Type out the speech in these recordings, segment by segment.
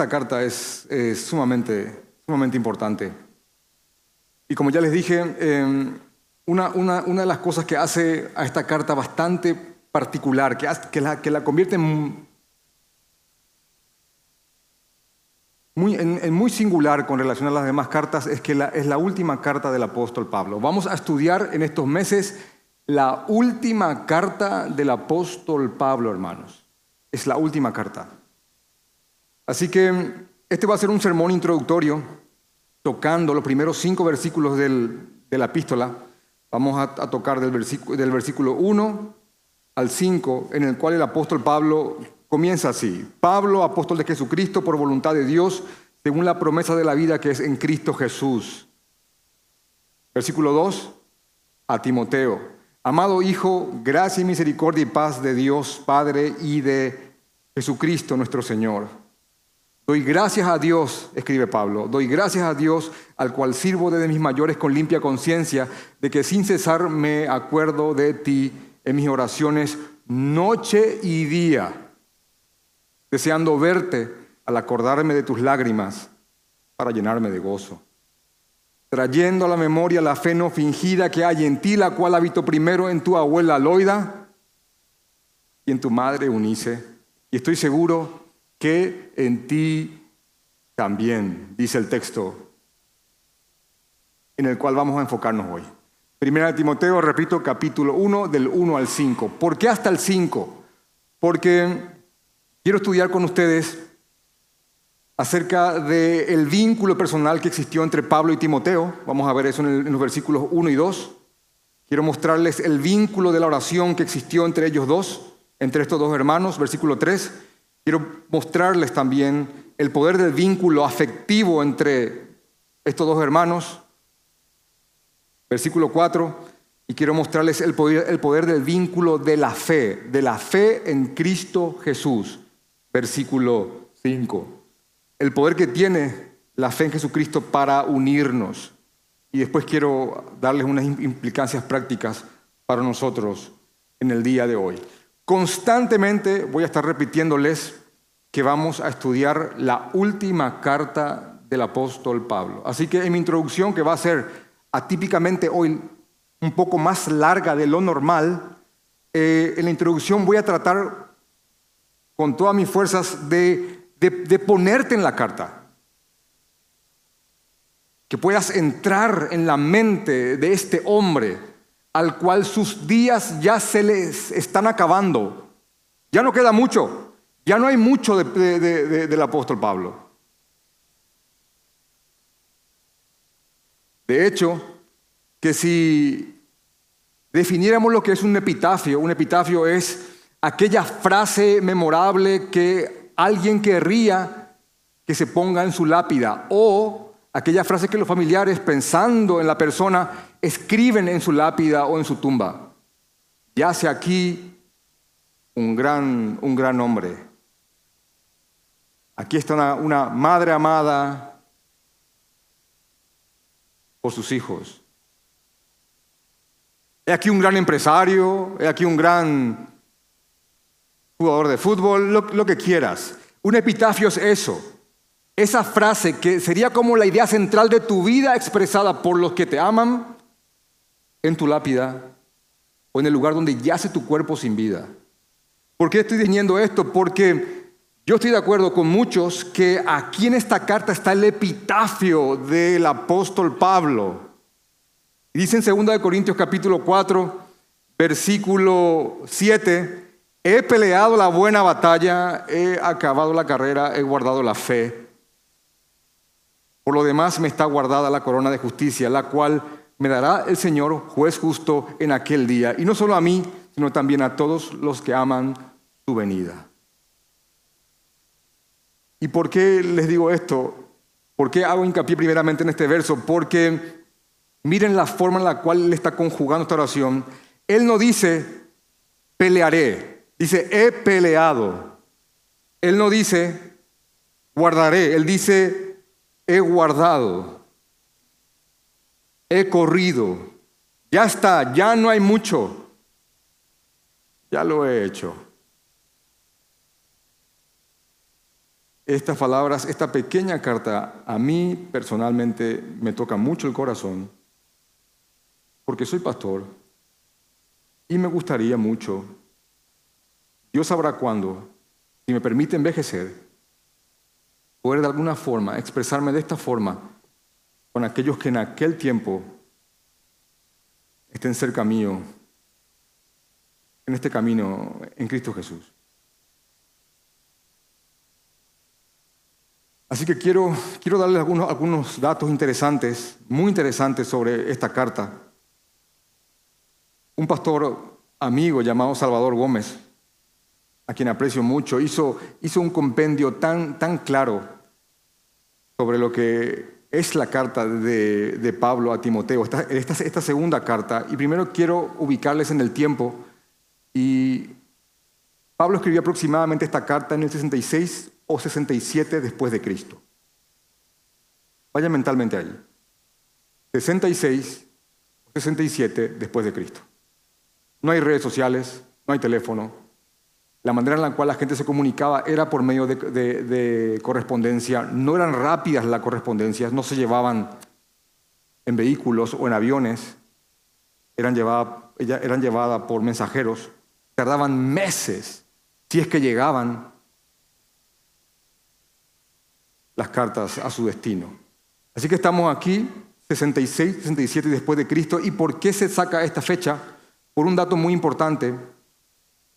esta carta es, sumamente, sumamente importante. Y como ya les dije, em, una, de las cosas que hace a esta carta bastante particular, que, la, convierte en muy, singular con relación a las demás cartas, es que es la última carta del apóstol Pablo. Vamos a estudiar en estos meses la última carta del apóstol Pablo, hermanos. Es la última carta. Así que este va a ser un sermón introductorio, tocando los primeros cinco versículos del, de la epístola. Vamos a, tocar del versículo, del versículo 1 al 5, en el cual el apóstol Pablo comienza así. Pablo, apóstol de Jesucristo, por voluntad de Dios, según la promesa de la vida que es en Cristo Jesús. Versículo 2, a Timoteo. Amado Hijo, gracia y misericordia y paz de Dios Padre y de Jesucristo nuestro Señor. Doy gracias a Dios, escribe Pablo, doy gracias a Dios al cual sirvo desde mis mayores con limpia conciencia, de que sin cesar me acuerdo de ti en mis oraciones noche y día deseando verte al acordarme de tus lágrimas para llenarme de gozo. Trayendo a la memoria la fe no fingida que hay en ti, la cual habito primero en tu abuela Loida y en tu madre Unice. Y estoy seguro que en ti también, dice el texto en el cual vamos a enfocarnos hoy. Primera de Timoteo, repito, capítulo 1, del 1 al 5. ¿Por qué hasta el 5? Porque Quiero estudiar con ustedes acerca del vínculo personal que existió entre Pablo y Timoteo. Vamos a ver eso en, los versículos 1 y 2. Quiero mostrarles el vínculo de la oración que existió entre ellos dos, entre estos dos hermanos, versículo 3. Quiero mostrarles también el poder del vínculo afectivo entre estos dos hermanos, versículo 4. Y quiero mostrarles el poder, el poder del vínculo de la fe, de la fe en Cristo Jesús versículo 5. El poder que tiene la fe en Jesucristo para unirnos. Y después quiero darles unas implicancias prácticas para nosotros en el día de hoy. Constantemente voy a estar repitiéndoles que vamos a estudiar la última carta del apóstol Pablo. Así que en mi introducción, que va a ser atípicamente hoy un poco más larga de lo normal, eh, en la introducción voy a tratar con todas mis fuerzas de, de, ponerte en la carta. Que puedas entrar en la mente de este hombre al cual sus días ya se les están acabando. Ya no queda mucho, ya no hay mucho del apóstol Pablo. De hecho, que si definiéramos lo que es un epitafio, un epitafio es aquella frase memorable que alguien querría que se ponga en su lápida o aquella frase que los familiares pensando en la persona escriben en su lápida o en su tumba. Yace aquí un gran, un gran hombre. Aquí está una, una madre amada por sus hijos. He aquí un gran empresario, he aquí un gran jugador de fútbol, lo, que quieras. Un epitafio es eso. Esa frase que sería como la idea central de tu vida expresada por los que te aman en tu lápida o en el lugar donde yace tu cuerpo sin vida. ¿Por qué estoy diciendo esto? Porque yo estoy de acuerdo con muchos que aquí en esta carta está el epitafio del apóstol Pablo. Dice en 2 Corintios capítulo 4, versículo 7, He peleado la buena batalla, he acabado la carrera, he guardado la fe. Por lo demás me está guardada la corona de justicia, la cual me dará el Señor, juez justo, en aquel día. Y no solo a mí, sino también a todos los que aman su venida. ¿Y por qué les digo esto? ¿Por qué hago hincapié primeramente en este verso? Porque miren la forma en la cual él está conjugando esta oración. Él no dice, pelearé, Dice, he peleado. Él no dice, guardaré. Él dice, he guardado. He corrido. Ya está, ya no hay mucho. Ya lo he hecho. estas palabras, esta pequeña carta, a mí personalmente me toca mucho el corazón, porque soy pastor y me gustaría mucho, Dios sabrá cuándo, si me permite envejecer, poder de alguna forma expresarme de esta forma con aquellos que en aquel tiempo estén cerca mío, en este camino en Cristo Jesús. Así que quiero, quiero darles algunos, algunos datos interesantes, muy interesantes sobre esta carta. Un pastor amigo llamado Salvador Gómez, a quien aprecio mucho, hizo, hizo un compendio tan, tan claro sobre lo que es la carta de, Pablo a Timoteo, esta segunda carta. Y primero quiero ubicarles en el tiempo. Y Pablo escribió aproximadamente esta carta en el 66 o 67 después de Cristo. Vaya mentalmente ahí. 66 o 67 después de Cristo. No hay redes sociales, no hay teléfono. La manera en la cual la gente se comunicaba era por medio de, correspondencia. No eran rápidas las correspondencias, no se llevaban en vehículos o en aviones. Eran llevadas eran llevadas por mensajeros. Tardaban meses, si es que llegaban, las cartas a su destino. Así que estamos aquí, 66, 67 después de Cristo. ¿Y por qué se saca esta fecha? Por un dato muy importante.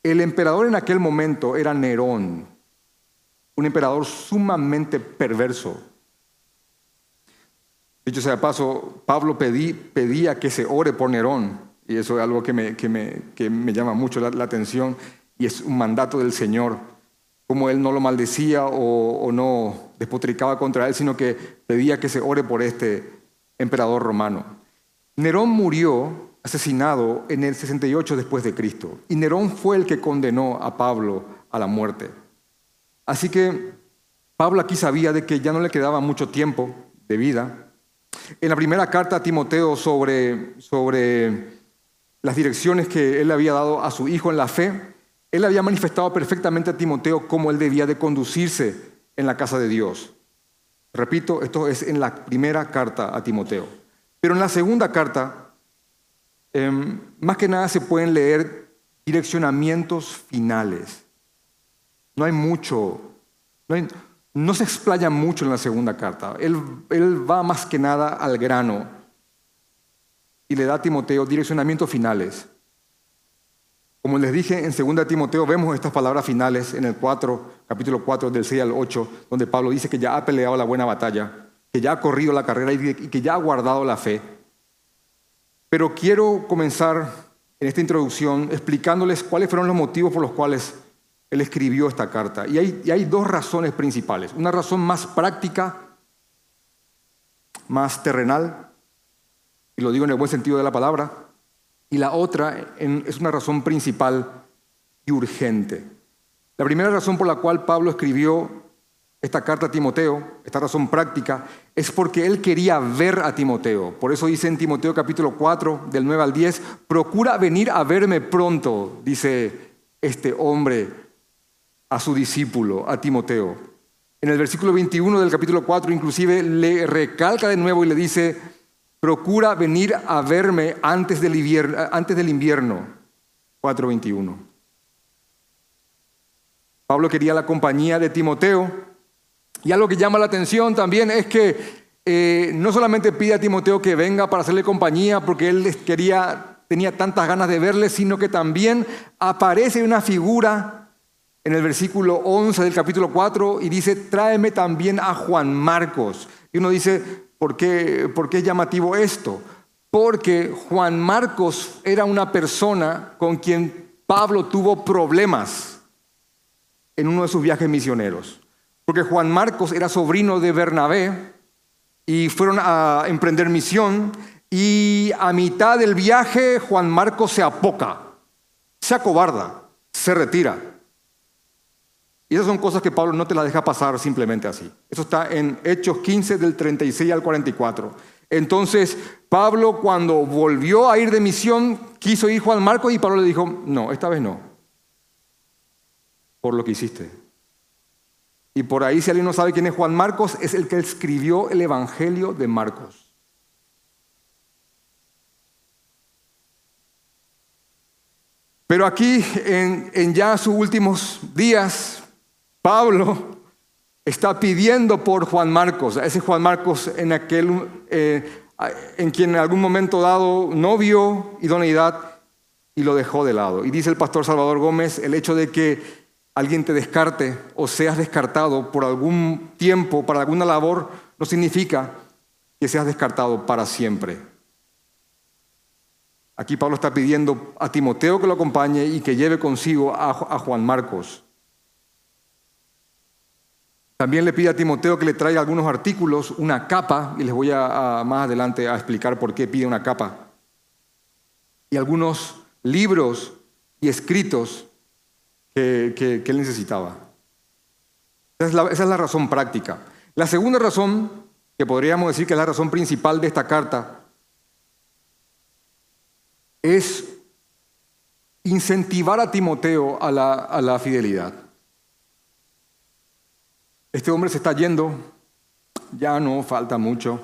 El emperador en aquel momento era Nerón, un emperador sumamente perverso. Dicho sea de paso, Pablo pedía que se ore por Nerón, y eso es algo que me, que me, llama mucho la atención, y es un mandato del Señor como él no lo maldecía o, no despotricaba contra él, sino que pedía que se ore por este emperador romano. Nerón murió asesinado en el 68 después de Cristo y Nerón fue el que condenó a Pablo a la muerte. Así que Pablo aquí sabía de que ya no le quedaba mucho tiempo de vida. En la primera carta a Timoteo sobre, sobre las direcciones que él había dado a su hijo en la fe, él había manifestado perfectamente a Timoteo cómo él debía de conducirse en la casa de Dios. Repito, esto es en la primera carta a Timoteo. Pero en la segunda carta, em, más que nada se pueden leer direccionamientos finales. No hay mucho, no, se explaya mucho en la segunda carta. Él, él va más que nada al grano y le da a Timoteo direccionamientos finales. Como les dije, en 2 Timoteo vemos estas palabras finales en el 4, capítulo 4 del 6 al 8, donde Pablo dice que ya ha peleado la buena batalla, que ya ha corrido la carrera y que ya ha guardado la fe. Pero quiero comenzar en esta introducción explicándoles cuáles fueron los motivos por los cuales él escribió esta carta. Y hay, y hay dos razones principales. Una razón más práctica, más terrenal, y lo digo en el buen sentido de la palabra, y la otra es una razón principal y urgente. La primera razón por la cual Pablo escribió esta carta a Timoteo, esta razón práctica, es porque él quería ver a Timoteo. Por eso dice en Timoteo capítulo 4, del 9 al 10, procura venir a verme pronto, dice este hombre a su discípulo, a Timoteo. En el versículo 21 del capítulo 4 inclusive le recalca de nuevo y le dice, procura venir a verme antes del invierno, antes del invierno 4.21. Pablo quería la compañía de Timoteo y algo que llama la atención también es que eh, no solamente pide a Timoteo que venga para hacerle compañía porque él quería, tenía tantas ganas de verle, sino que también aparece una figura en el versículo 11 del capítulo 4 y dice, tráeme también a Juan Marcos. Y uno dice, ¿Por qué, es llamativo esto? Porque Juan Marcos era una persona con quien Pablo tuvo problemas en uno de sus viajes misioneros. Porque Juan Marcos era sobrino de Bernabé y fueron a emprender misión y a mitad del viaje Juan Marcos se apoca, se acobarda, se retira. Y esas son cosas que Pablo no te las deja pasar simplemente así. Eso está en Hechos 15 del 36 al 44. Entonces, Pablo cuando volvió a ir de misión, quiso ir Juan Marcos y Pablo le dijo, no, esta vez no, por lo que hiciste. Y por ahí, si alguien no sabe quién es Juan Marcos, es el que escribió el Evangelio de Marcos. Pero aquí, en, ya sus últimos días, Pablo está pidiendo por Juan Marcos, ese Juan Marcos en aquel, eh, en quien en algún momento dado no vio idoneidad y lo dejó de lado. Y dice el pastor Salvador Gómez, el hecho de que alguien te descarte o seas descartado por algún tiempo, para alguna labor, no significa que seas descartado para siempre. Aquí Pablo está pidiendo a Timoteo que lo acompañe y que lleve consigo a, Juan Marcos. También le pide a Timoteo que le traiga algunos artículos, una capa, y les voy a, más adelante a explicar por qué pide una capa, y algunos libros y escritos que, él necesitaba. Esa es, la, razón práctica. La segunda razón, que podríamos decir que es la razón principal de esta carta, es incentivar a Timoteo a la, a la, fidelidad. Este hombre se está yendo, ya no falta mucho.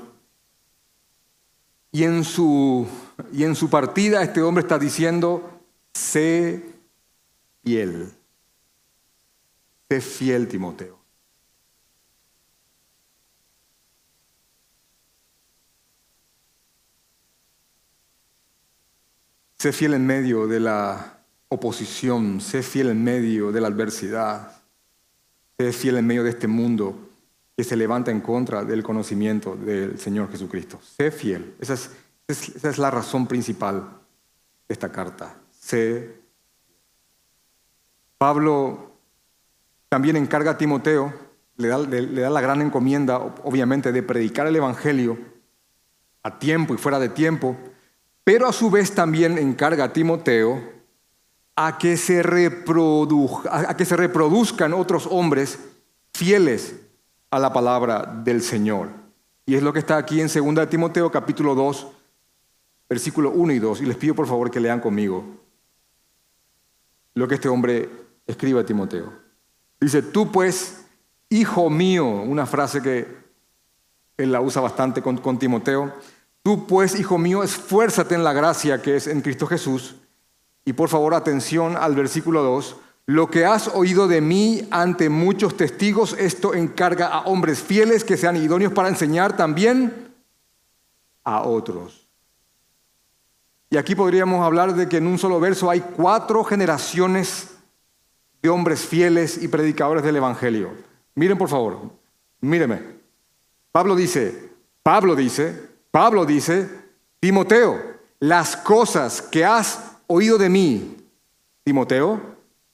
Y en su, y en su partida este hombre está diciendo, sé fiel. Sé fiel, Timoteo. Sé fiel en medio de la oposición, sé fiel en medio de la adversidad, sé fiel en medio de este mundo que se levanta en contra del conocimiento del Señor Jesucristo. Sé fiel. Esa es, esa es la razón principal de esta carta. Sé. Pablo también encarga a Timoteo, le da, la gran encomienda, obviamente, de predicar el Evangelio a tiempo y fuera de tiempo, pero a su vez también encarga a Timoteo a que se, a que se reproduzcan otros hombres fieles a la palabra del Señor. Y es lo que está aquí en 2 Timoteo capítulo 2, versículo 1 y 2. Y les pido por favor que lean conmigo lo que este hombre escribe a Timoteo. Dice, tú pues, hijo mío, una frase que él la usa bastante con, Timoteo, tú pues, hijo mío, esfuérzate en la gracia que es en Cristo Jesús. Y por favor, atención al versículo 2. Lo que has oído de mí ante muchos testigos, esto encarga a hombres fieles que sean idóneos para enseñar también a otros. Y aquí podríamos hablar de que en un solo verso hay cuatro generaciones de hombres fieles y predicadores del Evangelio. Miren por favor, míreme. Pablo dice, Pablo dice, Pablo dice, Timoteo, las cosas que has oído de mí, Timoteo,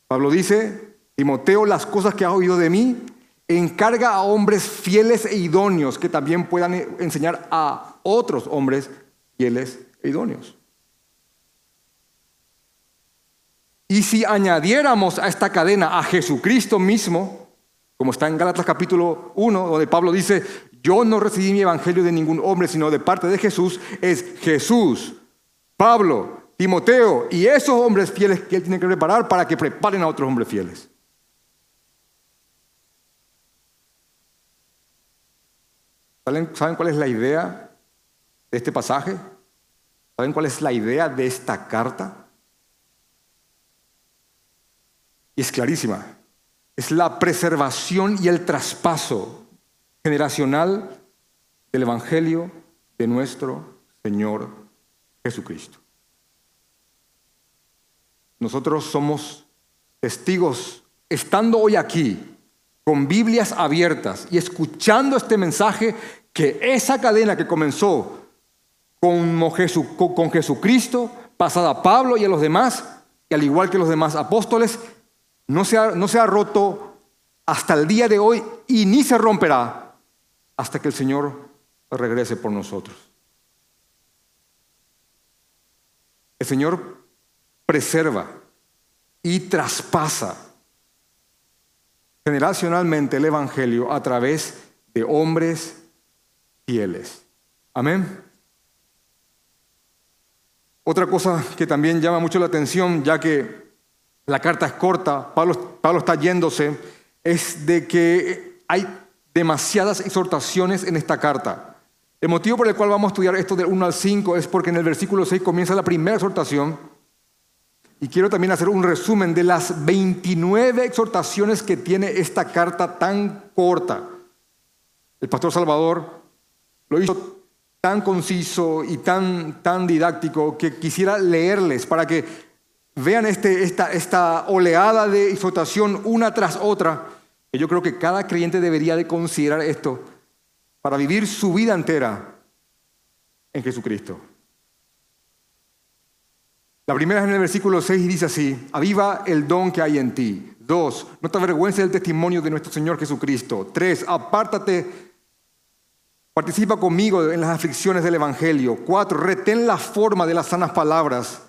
Pablo dice, Timoteo, las cosas que has oído de mí, encarga a hombres fieles e idóneos que también puedan enseñar a otros hombres fieles e idóneos. Y si añadiéramos a esta cadena a Jesucristo mismo, como está en Gálatas capítulo 1, donde Pablo dice, yo no recibí mi evangelio de ningún hombre, sino de parte de Jesús, es Jesús, Pablo, Timoteo y esos hombres fieles que él tiene que preparar para que preparen a otros hombres fieles. ¿Saben cuál es la idea de este pasaje? ¿Saben cuál es la idea de esta carta? Y es clarísima. Es la preservación y el traspaso generacional del Evangelio de nuestro Señor Jesucristo. Nosotros somos testigos, estando hoy aquí, con Biblias abiertas y escuchando este mensaje, que esa cadena que comenzó con, Jesucristo, pasada a Pablo y a los demás, y al igual que los demás apóstoles, no se, ha, no se ha roto hasta el día de hoy y ni se romperá hasta que el Señor regrese por nosotros. El Señor preserva y traspasa generacionalmente el Evangelio a través de hombres fieles. Amén. Otra cosa que también llama mucho la atención, ya que la carta es corta, Pablo, está yéndose, es de que hay demasiadas exhortaciones en esta carta. El motivo por el cual vamos a estudiar esto del 1 al 5 es porque en el versículo 6 comienza la primera exhortación y quiero también hacer un resumen de las 29 exhortaciones que tiene esta carta tan corta. El pastor Salvador lo hizo tan conciso y tan, tan didáctico que quisiera leerles para que vean este, esta, oleada de exhortación una tras otra. Yo creo que cada creyente debería de considerar esto para vivir su vida entera en Jesucristo. La primera es en el versículo 6 y dice así, aviva el don que hay en ti. Dos, no te avergüences del testimonio de nuestro Señor Jesucristo. Tres, apártate, participa conmigo en las aflicciones del Evangelio. Cuatro, retén la forma de las sanas palabras.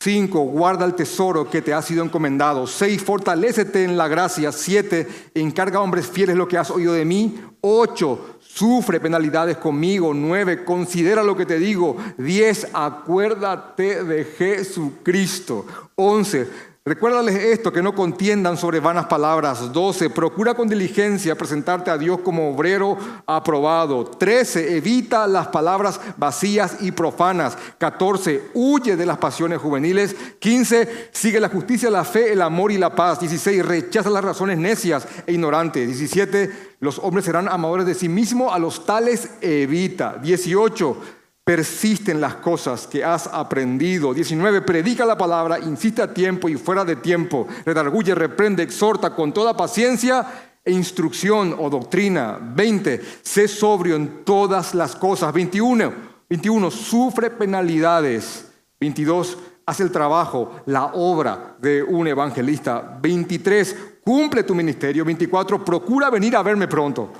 Cinco, guarda el tesoro que te ha sido encomendado. Seis, fortalécete en la gracia. Siete, encarga a hombres fieles lo que has oído de mí. Ocho, Sufre penalidades conmigo. Nueve, considera lo que te digo. Diez, acuérdate de Jesucristo. Once, Recuérdales esto, que no contiendan sobre vanas palabras. 12. Procura con diligencia presentarte a Dios como obrero aprobado. 13. Evita las palabras vacías y profanas. 14. Huye de las pasiones juveniles. 15. Sigue la justicia, la fe, el amor y la paz. 16. Rechaza las razones necias e ignorantes. 17. Los hombres serán amadores de sí mismos, a los tales evita. 18 persiste en las cosas que has aprendido. 19. Predica la palabra, insiste a tiempo y fuera de tiempo. Redarguye, reprende, exhorta con toda paciencia e instrucción o doctrina. 20. Sé sobrio en todas las cosas. 21. 21. Sufre penalidades. 22. Hace el trabajo, la obra de un evangelista. 23. Cumple tu ministerio. 24. Procura venir a verme pronto.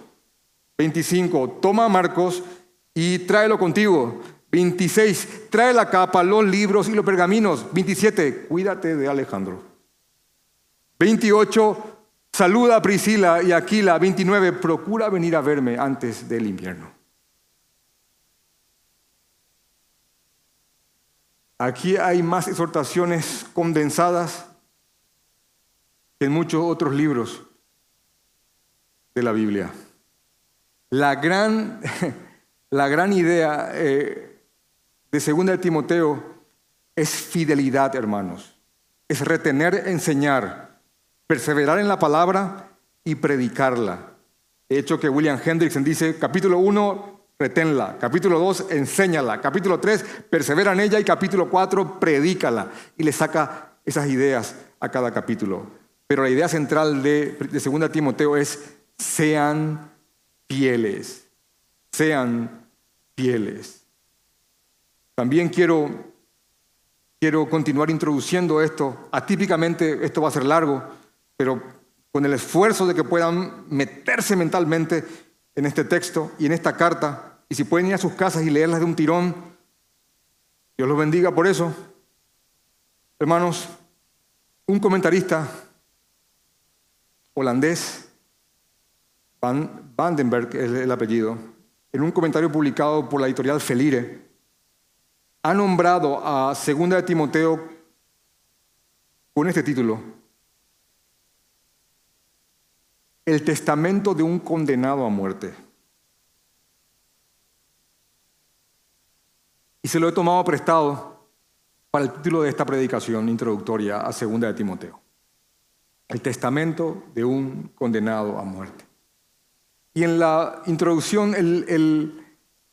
25. Toma Marcos y tráelo contigo. 26, trae la capa, los libros y los pergaminos. 27, cuídate de Alejandro. 28, saluda a Priscila y Aquila. 29, procura venir a verme antes del invierno. Aquí hay más exhortaciones condensadas que en muchos otros libros de la Biblia. La gran La gran idea eh, de segunda Timoteo es fidelidad, hermanos. Es retener, enseñar, perseverar en la palabra y predicarla. De hecho, que William Hendrickson dice, capítulo 1, reténla. Capítulo 2, enséñala. Capítulo 3, persevera en ella. Y capítulo 4, predícala. Y le saca esas ideas a cada capítulo. Pero la idea central de, de 2 Timoteo es, sean fieles sean fieles. También quiero, quiero continuar introduciendo esto. Atípicamente esto va a ser largo, pero con el esfuerzo de que puedan meterse mentalmente en este texto y en esta carta, y si pueden ir a sus casas y leerlas de un tirón, Dios los bendiga por eso. Hermanos, un comentarista holandés, Van Vandenberg es el apellido, en un comentario publicado por la editorial Felire, ha nombrado a Segunda de Timoteo con este título, El testamento de un condenado a muerte. Y se lo he tomado prestado para el título de esta predicación introductoria a Segunda de Timoteo. El testamento de un condenado a muerte. Y en la introducción él,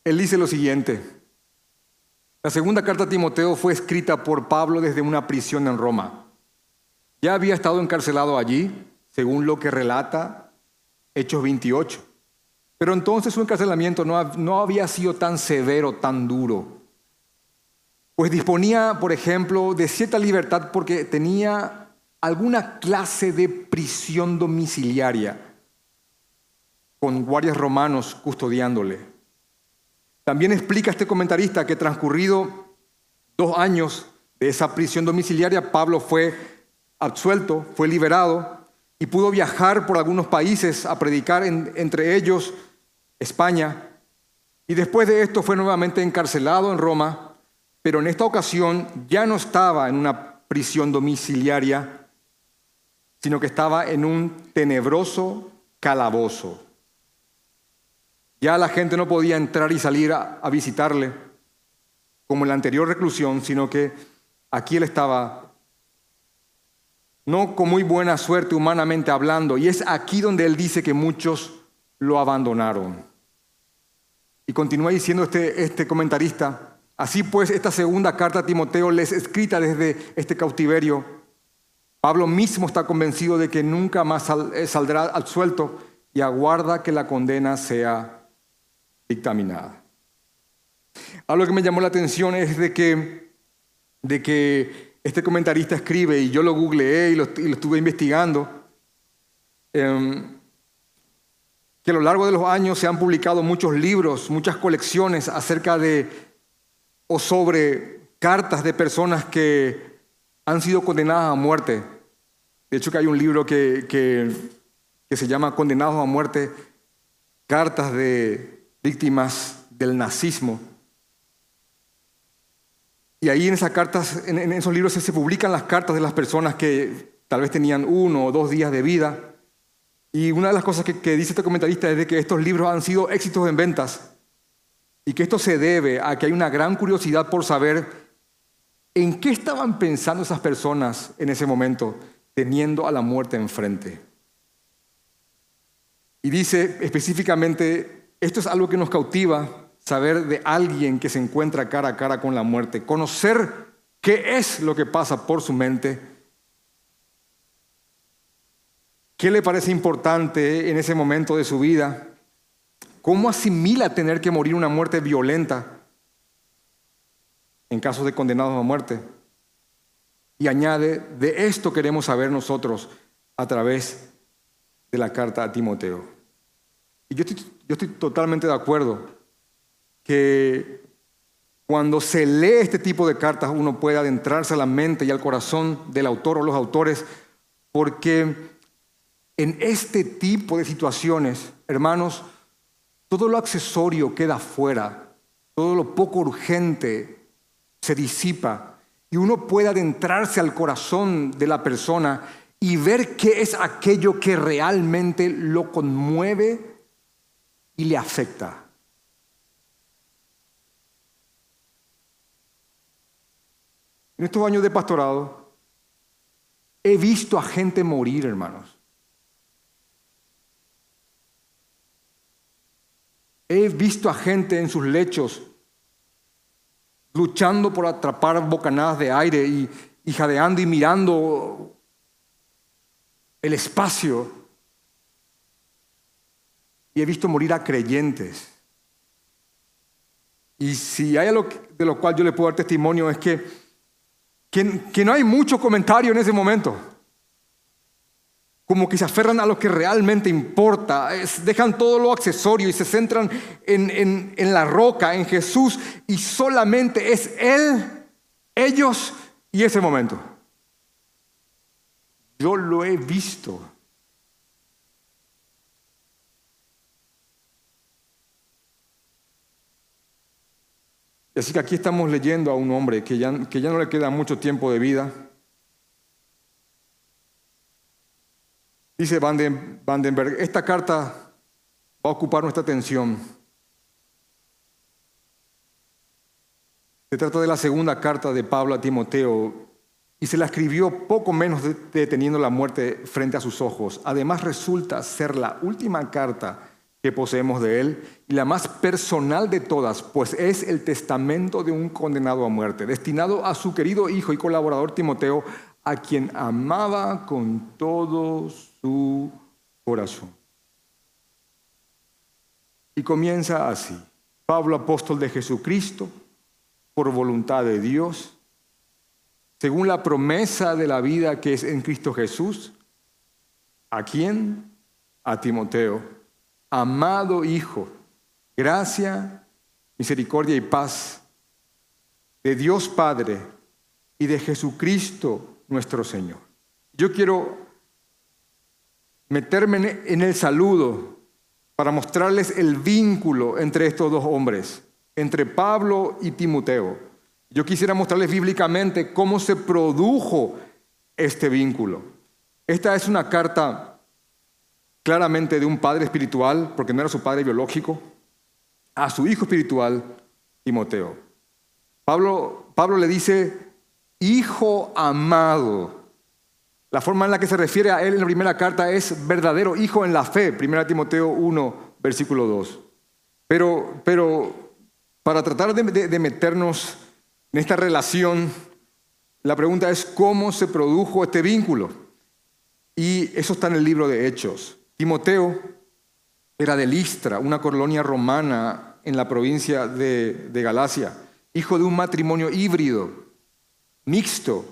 dice lo siguiente. La segunda carta a Timoteo fue escrita por Pablo desde una prisión en Roma. Ya había estado encarcelado allí, según lo que relata Hechos 28. Pero entonces su encarcelamiento no, había sido tan severo, tan duro. Pues disponía, por ejemplo, de cierta libertad porque tenía alguna clase de prisión domiciliaria con guardias romanos custodiándole. También explica este comentarista que transcurrido dos años de esa prisión domiciliaria, Pablo fue absuelto, fue liberado y pudo viajar por algunos países a predicar, entre ellos España. Y después de esto fue nuevamente encarcelado en Roma, pero en esta ocasión ya no estaba en una prisión domiciliaria, sino que estaba en un tenebroso calabozo. Ya la gente no podía entrar y salir a, visitarle como en la anterior reclusión, sino que aquí él estaba no con muy buena suerte humanamente hablando, y es aquí donde él dice que muchos lo abandonaron. Y continúa diciendo este, este comentarista, así pues esta segunda carta a Timoteo les escrita desde este cautiverio, Pablo mismo está convencido de que nunca más eh, saldrá al suelto y aguarda que la condena sea dictaminada. Algo que me llamó la atención es de que, de que este comentarista escribe, y yo lo googleé y lo, estuve investigando, em, que a lo largo de los años se han publicado muchos libros, muchas colecciones acerca de o sobre cartas de personas que han sido condenadas a muerte de hecho que hay un libro que, que, se llama Condenados a muerte, cartas de víctimas del nazismo. Y ahí en esas cartas, en, esos libros se, publican las cartas de las personas que tal vez tenían uno o dos días de vida. Y una de las cosas que, que dice este comentarista es de que estos libros han sido éxitos en ventas y que esto se debe a que hay una gran curiosidad por saber en qué estaban pensando esas personas en ese momento teniendo a la muerte enfrente. Y dice específicamente, esto es algo que nos cautiva, saber de alguien que se encuentra cara a cara con la muerte, conocer qué es lo que pasa por su mente, qué le parece importante en ese momento de su vida, cómo asimila tener que morir una muerte violenta en caso de condenados a muerte. Y añade, de esto queremos saber nosotros a través de la carta a Timoteo. Y yo estoy, totalmente de acuerdo que cuando se lee este tipo de cartas uno puede adentrarse a la mente y al corazón del autor o los autores, porque en este tipo de situaciones, hermanos, todo lo accesorio queda fuera, todo lo poco urgente se disipa y uno puede adentrarse al corazón de la persona y ver qué es aquello que realmente lo conmueve y le afecta. En estos años de pastorado he visto a gente morir, hermanos. He visto a gente en sus lechos luchando por atrapar bocanadas de aire y, jadeando y mirando el espacio. Y he visto morir a creyentes. Y si hay algo de lo cual yo le puedo dar testimonio es que, que no hay mucho comentario en ese momento como que se aferran a lo que realmente importa, dejan todo lo accesorio y se centran en, en, la roca, en Jesús, y solamente es Él, ellos y ese momento. Yo lo he visto. Así que aquí estamos leyendo a un hombre que ya, que ya no le queda mucho tiempo de vida Dice Vandenberg, esta carta va a ocupar nuestra atención. Se trata de la segunda carta de Pablo a Timoteo y se la escribió poco menos deteniendo la muerte frente a sus ojos. Además resulta ser la última carta que poseemos de él y la más personal de todas, pues es el testamento de un condenado a muerte, destinado a su querido hijo y colaborador Timoteo, a quien amaba con todos tu corazón. Y comienza así. Pablo, apóstol de Jesucristo, por voluntad de Dios, según la promesa de la vida que es en Cristo Jesús, ¿a quién? A Timoteo, amado Hijo, gracia, misericordia y paz de Dios Padre y de Jesucristo nuestro Señor. Yo quiero meterme en el saludo para mostrarles el vínculo entre estos dos hombres, entre Pablo y Timoteo. Yo quisiera mostrarles bíblicamente cómo se produjo este vínculo. Esta es una carta claramente de un padre espiritual, porque no era su padre biológico, a su hijo espiritual, Timoteo. Pablo, Pablo le dice, hijo amado. La forma en la que se refiere a él en la primera carta es verdadero hijo en la fe, 1 Timoteo 1, versículo 2. Pero, pero para tratar de, meternos en esta relación, la pregunta es cómo se produjo este vínculo. Y eso está en el libro de Hechos. Timoteo era de Listra, una colonia romana en la provincia de, Galacia, hijo de un matrimonio híbrido, mixto,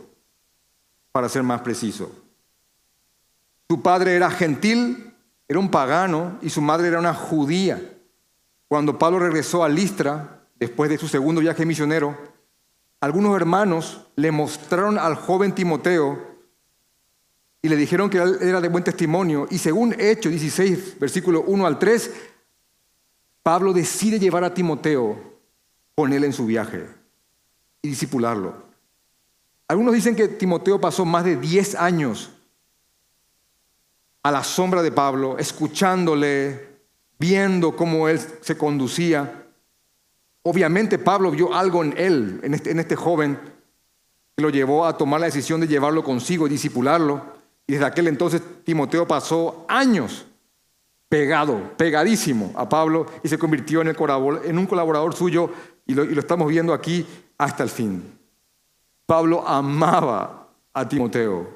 para ser más preciso. Su padre era gentil, era un pagano, y su madre era una judía. Cuando Pablo regresó a Listra, después de su segundo viaje misionero, algunos hermanos le mostraron al joven Timoteo y le dijeron que era de buen testimonio. Y según Hechos 16, versículo 1 al 3, Pablo decide llevar a Timoteo con él en su viaje y disipularlo. Algunos dicen que Timoteo pasó más de 10 años a la sombra de Pablo, escuchándole, viendo cómo él se conducía. Obviamente Pablo vio algo en él, en este, este joven, que lo llevó a tomar la decisión de llevarlo consigo y disipularlo. Y desde aquel entonces Timoteo pasó años pegado, pegadísimo a Pablo y se convirtió en, en un colaborador suyo y lo, y lo estamos viendo aquí hasta el fin. Pablo amaba a Timoteo,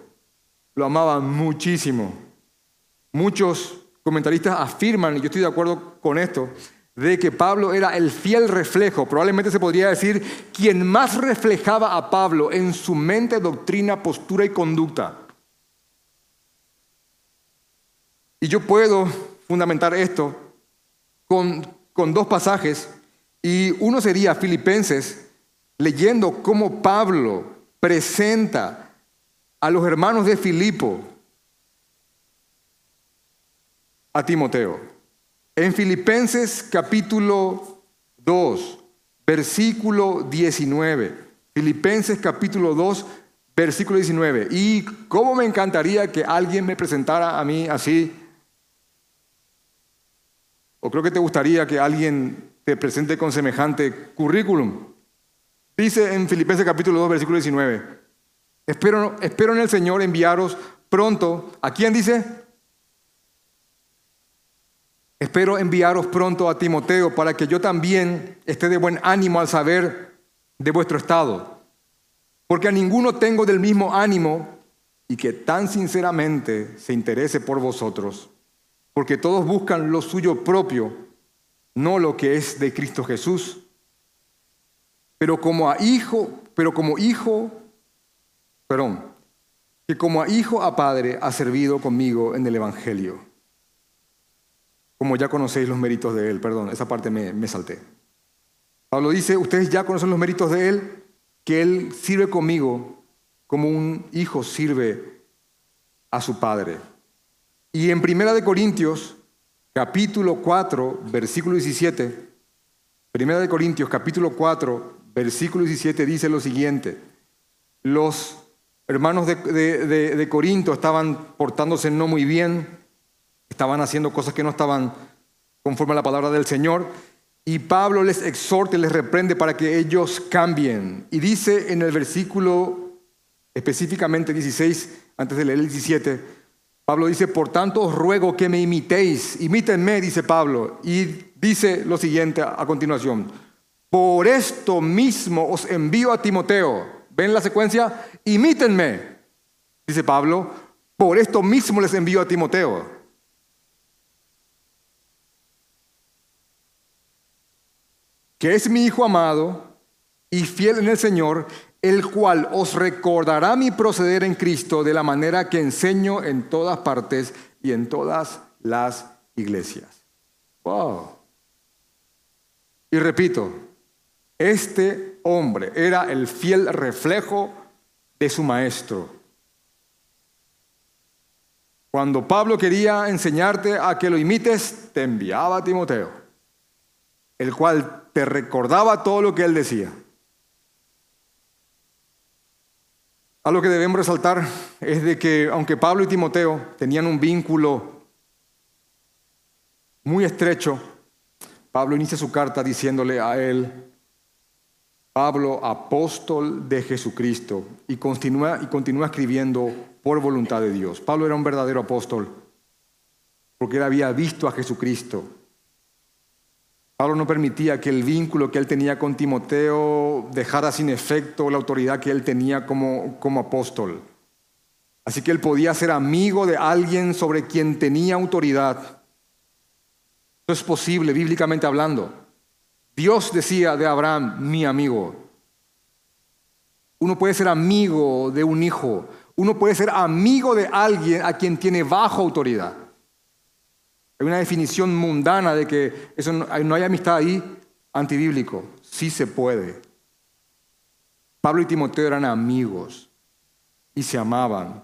lo amaba muchísimo. Muchos comentaristas afirman, y yo estoy de acuerdo con esto, de que Pablo era el fiel reflejo, probablemente se podría decir, quien más reflejaba a Pablo en su mente, doctrina, postura y conducta. Y yo puedo fundamentar esto con, con dos pasajes, y uno sería Filipenses, leyendo cómo Pablo presenta a los hermanos de Filipo a Timoteo. En Filipenses capítulo 2, versículo 19. Filipenses capítulo 2, versículo 19. Y cómo me encantaría que alguien me presentara a mí así. O creo que te gustaría que alguien te presente con semejante currículum. Dice en Filipenses capítulo 2, versículo 19. Espero, espero en el Señor enviaros pronto. ¿A quién dice? Espero enviaros pronto a Timoteo para que yo también esté de buen ánimo al saber de vuestro estado. Porque a ninguno tengo del mismo ánimo y que tan sinceramente se interese por vosotros. Porque todos buscan lo suyo propio, no lo que es de Cristo Jesús. Pero como a hijo, pero como hijo, perdón, que como a hijo a padre ha servido conmigo en el Evangelio como ya conocéis los méritos de Él. Perdón, esa parte me, me salté. Pablo dice, ustedes ya conocen los méritos de Él, que Él sirve conmigo como un hijo sirve a su Padre. Y en Primera de Corintios, capítulo 4, versículo 17, Primera de Corintios, capítulo 4, versículo 17 dice lo siguiente, los hermanos de, de, de Corinto estaban portándose no muy bien, Estaban haciendo cosas que no estaban conforme a la palabra del Señor. Y Pablo les exhorta y les reprende para que ellos cambien. Y dice en el versículo específicamente 16, antes de leer el 17, Pablo dice, por tanto os ruego que me imitéis, imítenme, dice Pablo. Y dice lo siguiente a continuación, por esto mismo os envío a Timoteo. ¿Ven la secuencia? Imítenme, dice Pablo, por esto mismo les envío a Timoteo. que es mi Hijo amado y fiel en el Señor, el cual os recordará mi proceder en Cristo de la manera que enseño en todas partes y en todas las iglesias. Wow. Y repito, este hombre era el fiel reflejo de su maestro. Cuando Pablo quería enseñarte a que lo imites, te enviaba a Timoteo, el cual te recordaba todo lo que él decía. Algo que debemos resaltar es de que aunque Pablo y Timoteo tenían un vínculo muy estrecho, Pablo inicia su carta diciéndole a él, Pablo, apóstol de Jesucristo, y continúa, y continúa escribiendo por voluntad de Dios. Pablo era un verdadero apóstol porque él había visto a Jesucristo. Pablo no permitía que el vínculo que él tenía con Timoteo dejara sin efecto la autoridad que él tenía como, como apóstol. Así que él podía ser amigo de alguien sobre quien tenía autoridad. Eso es posible, bíblicamente hablando. Dios decía de Abraham, mi amigo. Uno puede ser amigo de un hijo. Uno puede ser amigo de alguien a quien tiene bajo autoridad. Hay una definición mundana de que no, hay amistad ahí antibíblico. Sí se puede. Pablo y Timoteo eran amigos y se amaban.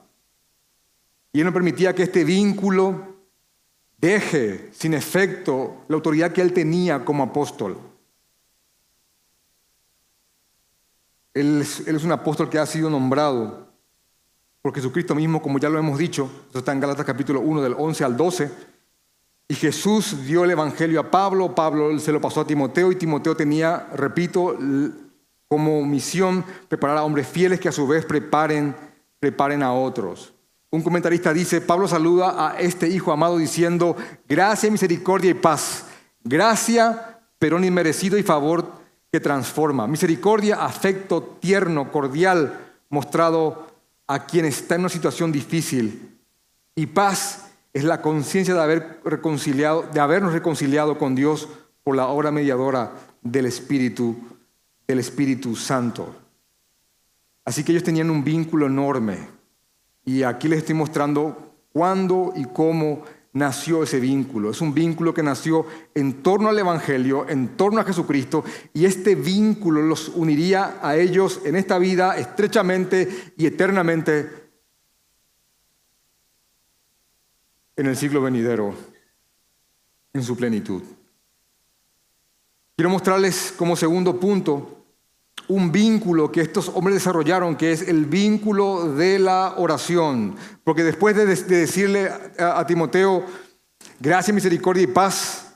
Y él no permitía que este vínculo deje sin efecto la autoridad que él tenía como apóstol. Él es, él es, un apóstol que ha sido nombrado por Jesucristo mismo, como ya lo hemos dicho. Eso está en Gálatas capítulo 1 del 11 al 12. Y Jesús dio el Evangelio a Pablo, Pablo se lo pasó a Timoteo y Timoteo tenía, repito, como misión preparar a hombres fieles que a su vez preparen, preparen a otros. Un comentarista dice, Pablo saluda a este hijo amado diciendo, gracia, misericordia y paz. Gracia, pero inmerecido y favor que transforma. Misericordia, afecto tierno, cordial, mostrado a quien está en una situación difícil. Y paz, es la conciencia de, haber reconciliado, de habernos reconciliado con Dios por la obra mediadora del Espíritu, del Espíritu Santo. Así que ellos tenían un vínculo enorme. Y aquí les estoy mostrando cuándo y cómo nació ese vínculo. Es un vínculo que nació en torno al Evangelio, en torno a Jesucristo, y este vínculo los uniría a ellos en esta vida estrechamente y eternamente en el siglo venidero en su plenitud. Quiero mostrarles como segundo punto un vínculo que estos hombres desarrollaron, que es el vínculo de la oración. Porque después de, decirle a, Timoteo, gracia, misericordia y paz,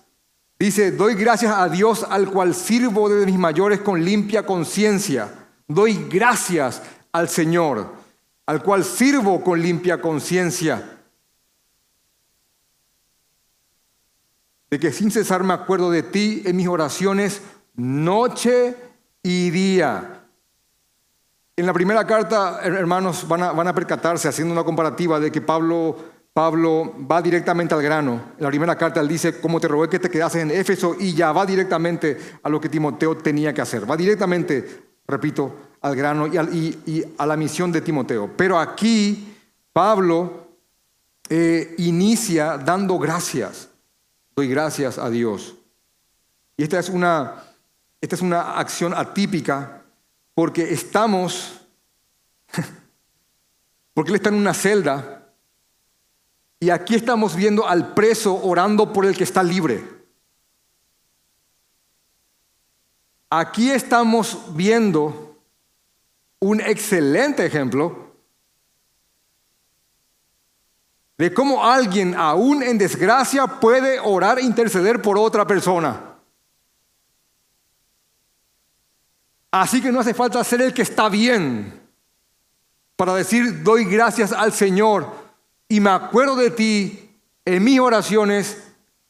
dice, doy gracias a Dios al cual sirvo desde mis mayores con limpia conciencia. Doy gracias al Señor, al cual sirvo con limpia conciencia de que sin cesar me acuerdo de ti en mis oraciones noche y día. En la primera carta, hermanos, van a, van a percatarse, haciendo una comparativa, de que Pablo, Pablo va directamente al grano. En la primera carta él dice, como te rogué que te quedases en Éfeso, y ya va directamente a lo que Timoteo tenía que hacer. Va directamente, repito, al grano y, a la misión de Timoteo. Pero aquí Pablo eh, inicia dando gracias. Doy gracias a Dios. Y esta es una, esta es una acción atípica porque estamos, porque Él está en una celda y aquí estamos viendo al preso orando por el que está libre. Aquí estamos viendo un excelente ejemplo de cómo alguien, aún en desgracia, puede orar e interceder por otra persona. Así que no hace falta ser el que está bien para decir, doy gracias al Señor y me acuerdo de ti en mis oraciones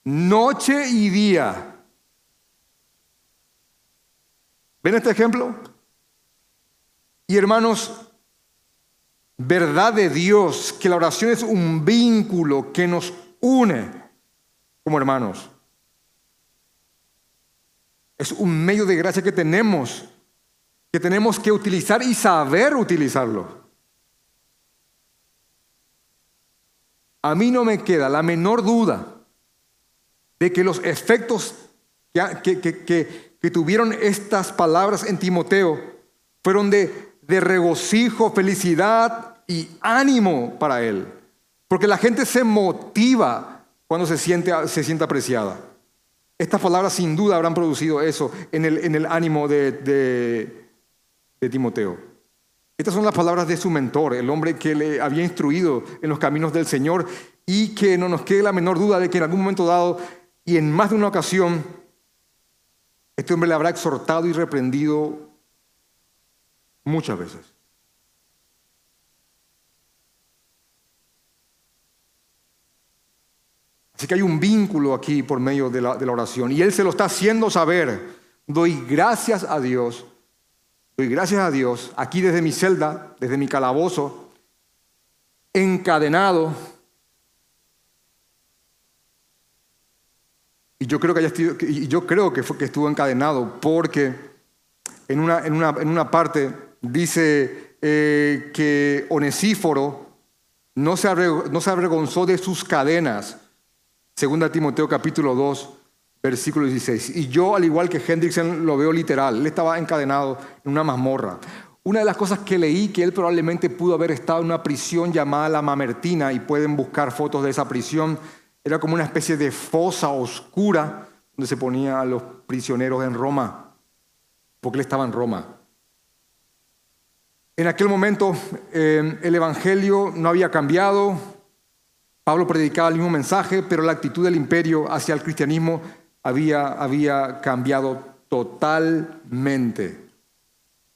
noche y día. ¿Ven este ejemplo? Y hermanos, verdad de Dios, que la oración es un vínculo que nos une como hermanos. Es un medio de gracia que tenemos, que tenemos que utilizar y saber utilizarlo. A mí no me queda la menor duda de que los efectos que, que tuvieron estas palabras en Timoteo fueron de de regocijo, felicidad y ánimo para él. Porque la gente se motiva cuando se siente, se apreciada. Estas palabras sin duda habrán producido eso en el, en el ánimo de, de, Timoteo. Estas son las palabras de su mentor, el hombre que le había instruido en los caminos del Señor y que no nos quede la menor duda de que en algún momento dado y en más de una ocasión, este hombre le habrá exhortado y reprendido muchas veces. Así que hay un vínculo aquí por medio de la, de la, oración. Y Él se lo está haciendo saber. Doy gracias a Dios. Doy gracias a Dios aquí desde mi celda, desde mi calabozo, encadenado. Y yo creo que, y yo creo que, fue, que estuvo encadenado porque en una, en una, en una parte dice eh, que Onesíforo no se, no se avergonzó de sus cadenas Segunda Timoteo capítulo 2, versículo 16. Y yo, al igual que Hendrickson, lo veo literal. Él estaba encadenado en una mazmorra. Una de las cosas que leí, que él probablemente pudo haber estado en una prisión llamada la Mamertina, y pueden buscar fotos de esa prisión, era como una especie de fosa oscura donde se ponían a los prisioneros en Roma, porque él estaba en Roma. En aquel momento eh, el Evangelio no había cambiado, Pablo predicaba el mismo mensaje, pero la actitud del imperio hacia el cristianismo había, había cambiado totalmente.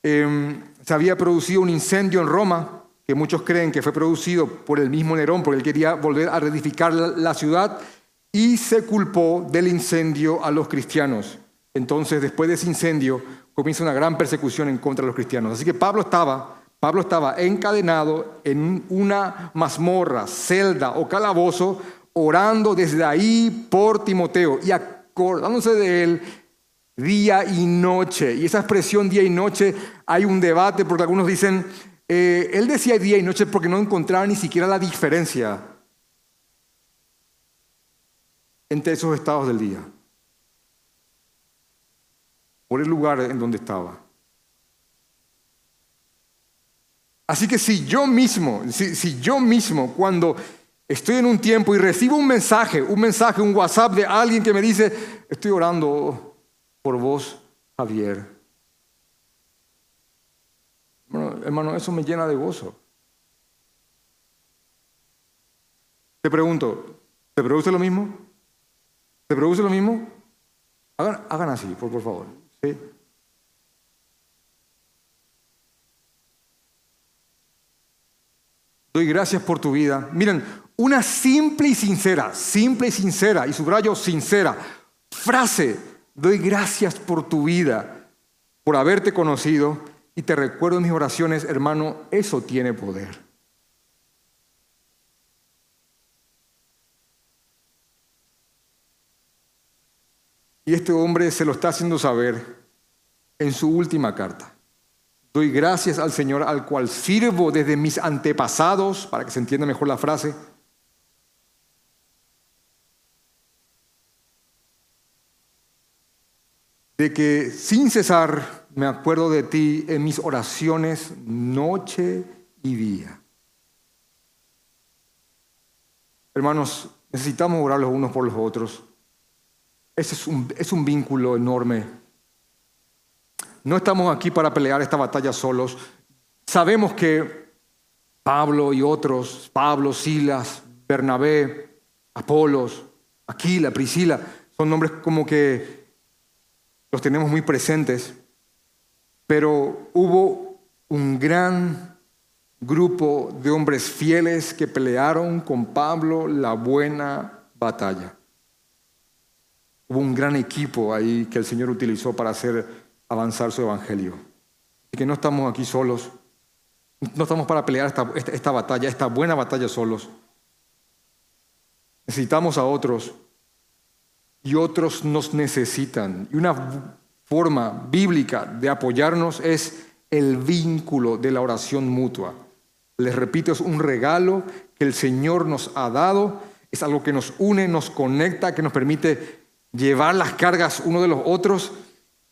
Em, se había producido un incendio en Roma, que muchos creen que fue producido por el mismo Nerón, porque él quería volver a reedificar la ciudad, y se culpó del incendio a los cristianos. Entonces, después de ese incendio, comienza una gran persecución en contra de los cristianos. Así que Pablo estaba Pablo estaba encadenado en una mazmorra, celda o calabozo, orando desde ahí por Timoteo y acordándose de él día y noche. Y esa expresión día y noche, hay un debate porque algunos dicen, eh, él decía día y noche porque no encontraba ni siquiera la diferencia entre esos estados del día, por el lugar en donde estaba. Así que si yo mismo, si, yo mismo cuando estoy en un tiempo y recibo un mensaje, un mensaje, un WhatsApp de alguien que me dice, estoy orando por vos, Javier. Bueno, hermano, eso me llena de gozo. Te pregunto, ¿te produce lo mismo? ¿Te produce lo mismo? Hagan, así, por, por favor. Doy gracias por tu vida. Miren, una simple y sincera, simple y sincera, y subrayo sincera, frase, doy gracias por tu vida, por haberte conocido, y te recuerdo en mis oraciones, hermano, eso tiene poder. Y este hombre se lo está haciendo saber en su última carta. Doy gracias al Señor al cual sirvo desde mis antepasados, para que se entienda mejor la frase. De que sin cesar me acuerdo de ti en mis oraciones noche y día. Hermanos, necesitamos orar los unos por los otros. Ese es un, es un vínculo enorme no estamos aquí para pelear esta batalla solos. Sabemos que Pablo y otros, Pablo, Silas, Bernabé, Apolos, Aquila, Priscila, son nombres como que los tenemos muy presentes, pero hubo un gran grupo de hombres fieles que pelearon con Pablo la buena batalla. Hubo un gran equipo ahí que el Señor utilizó para hacer avanzar su evangelio. Y que no estamos aquí solos. No estamos para pelear esta, esta, batalla, esta buena batalla solos. Necesitamos a otros y otros nos necesitan. Y una forma bíblica de apoyarnos es el vínculo de la oración mutua. Les repito, es un regalo que el Señor nos ha dado, es algo que nos une, nos conecta, que nos permite llevar las cargas uno de los otros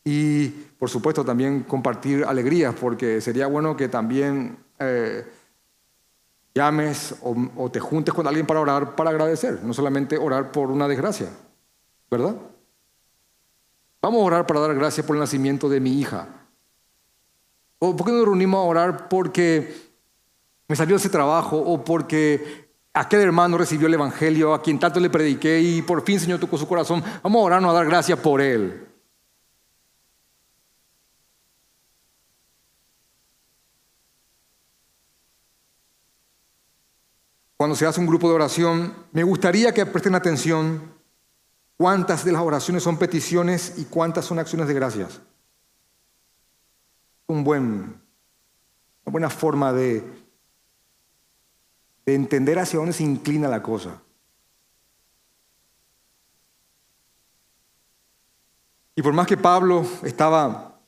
y por supuesto, también compartir alegrías, porque sería bueno que también eh, llames o, te juntes con alguien para orar, para agradecer, no solamente orar por una desgracia, ¿verdad? Vamos a orar para dar gracias por el nacimiento de mi hija. ¿O por qué nos reunimos a orar porque me salió ese trabajo o porque aquel hermano recibió el Evangelio a quien tanto le prediqué y por fin Señor tocó su corazón? Vamos a orarnos a dar gracias por él. Cuando se hace un grupo de oración, me gustaría que presten atención cuántas de las oraciones son peticiones y cuántas son acciones de gracias. Un buen, una buena forma de, de entender hacia dónde se inclina la cosa. Y por más que Pablo estaba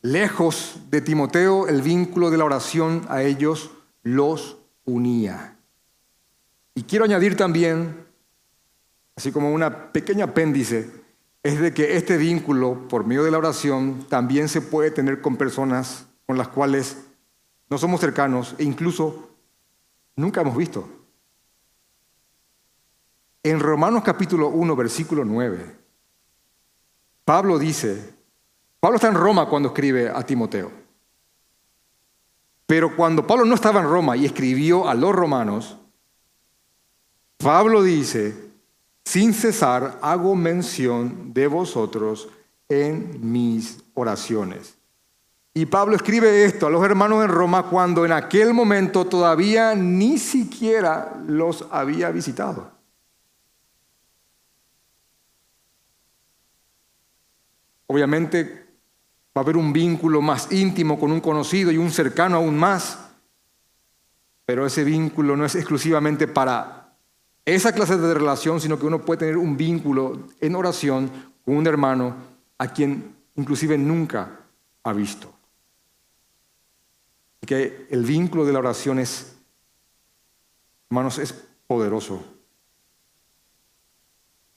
lejos de Timoteo, el vínculo de la oración a ellos los unía. Y quiero añadir también así como una pequeña apéndice, es de que este vínculo por medio de la oración también se puede tener con personas con las cuales no somos cercanos e incluso nunca hemos visto. En Romanos capítulo 1, versículo 9, Pablo dice, Pablo está en Roma cuando escribe a Timoteo, pero cuando Pablo no estaba en Roma y escribió a los romanos, Pablo dice, sin cesar hago mención de vosotros en mis oraciones. Y Pablo escribe esto a los hermanos en Roma cuando en aquel momento todavía ni siquiera los había visitado. Obviamente va a haber un vínculo más íntimo con un conocido y un cercano aún más, pero ese vínculo no es exclusivamente para esa clase de relación, sino que uno puede tener un vínculo en oración con un hermano a quien inclusive nunca ha visto. Que el vínculo de la oración es, hermanos, es poderoso.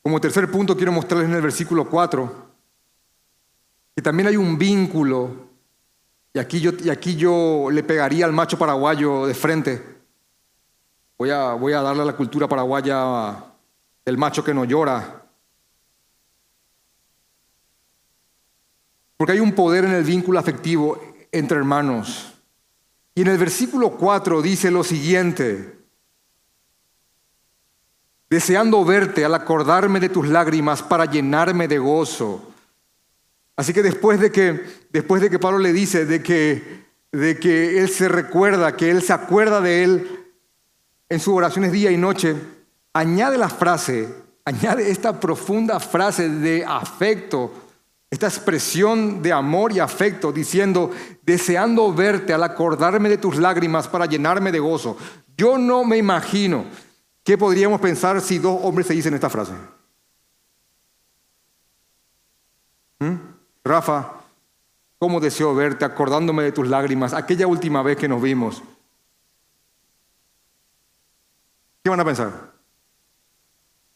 Como tercer punto quiero mostrarles en el versículo 4 que también hay un vínculo, y aquí yo, y aquí yo le pegaría al macho paraguayo de frente Voy a, voy a darle a la cultura paraguaya el macho que no llora. Porque hay un poder en el vínculo afectivo entre hermanos. Y en el versículo 4 dice lo siguiente, deseando verte al acordarme de tus lágrimas para llenarme de gozo. Así que después de que, después de que Pablo le dice de que, de que él se recuerda, que él se acuerda de él, en sus oraciones día y noche, añade la frase, añade esta profunda frase de afecto, esta expresión de amor y afecto, diciendo, deseando verte al acordarme de tus lágrimas para llenarme de gozo. Yo no me imagino qué podríamos pensar si dos hombres se dicen esta frase. ¿Mm? Rafa, ¿cómo deseo verte acordándome de tus lágrimas aquella última vez que nos vimos? ¿Qué van a pensar?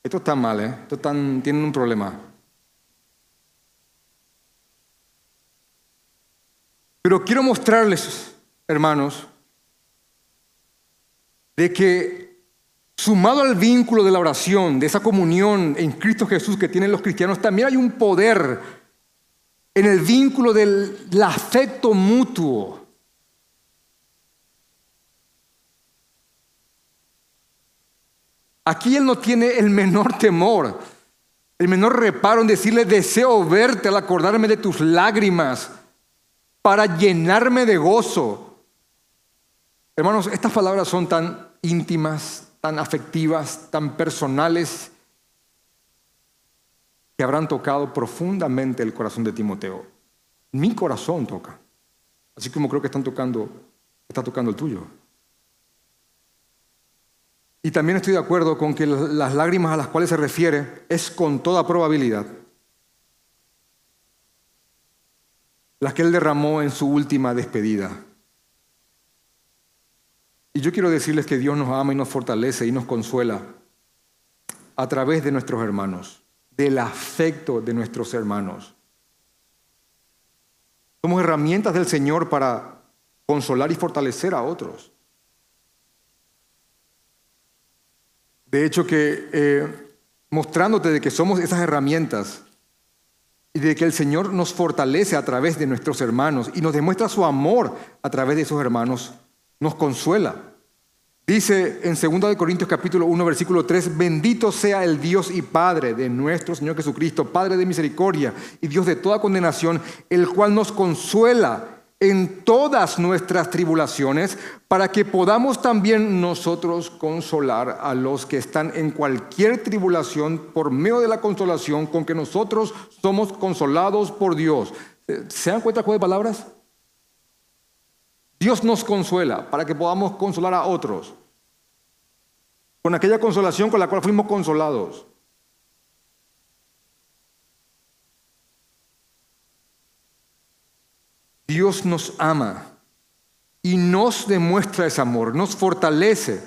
Esto está mal, ¿eh? Esto están, tienen un problema. Pero quiero mostrarles, hermanos, de que sumado al vínculo de la oración, de esa comunión en Cristo Jesús que tienen los cristianos, también hay un poder en el vínculo del afecto mutuo. Aquí él no tiene el menor temor, el menor reparo en decirle, deseo verte al acordarme de tus lágrimas para llenarme de gozo. Hermanos, estas palabras son tan íntimas, tan afectivas, tan personales, que habrán tocado profundamente el corazón de Timoteo. Mi corazón toca, así como creo que están tocando, está tocando el tuyo. Y también estoy de acuerdo con que las lágrimas a las cuales se refiere es con toda probabilidad las que él derramó en su última despedida. Y yo quiero decirles que Dios nos ama y nos fortalece y nos consuela a través de nuestros hermanos, del afecto de nuestros hermanos. Somos herramientas del Señor para consolar y fortalecer a otros. De hecho, que eh, mostrándote de que somos esas herramientas, y de que el Señor nos fortalece a través de nuestros hermanos y nos demuestra su amor a través de esos hermanos, nos consuela. Dice en 2 Corintios capítulo 1 versículo 3, bendito sea el Dios y Padre de nuestro Señor Jesucristo, Padre de misericordia y Dios de toda condenación, el cual nos consuela en todas nuestras tribulaciones, para que podamos también nosotros consolar a los que están en cualquier tribulación por medio de la consolación con que nosotros somos consolados por Dios. ¿Se dan cuenta de palabras? Dios nos consuela para que podamos consolar a otros con aquella consolación con la cual fuimos consolados. Dios nos ama y nos demuestra ese amor, nos fortalece,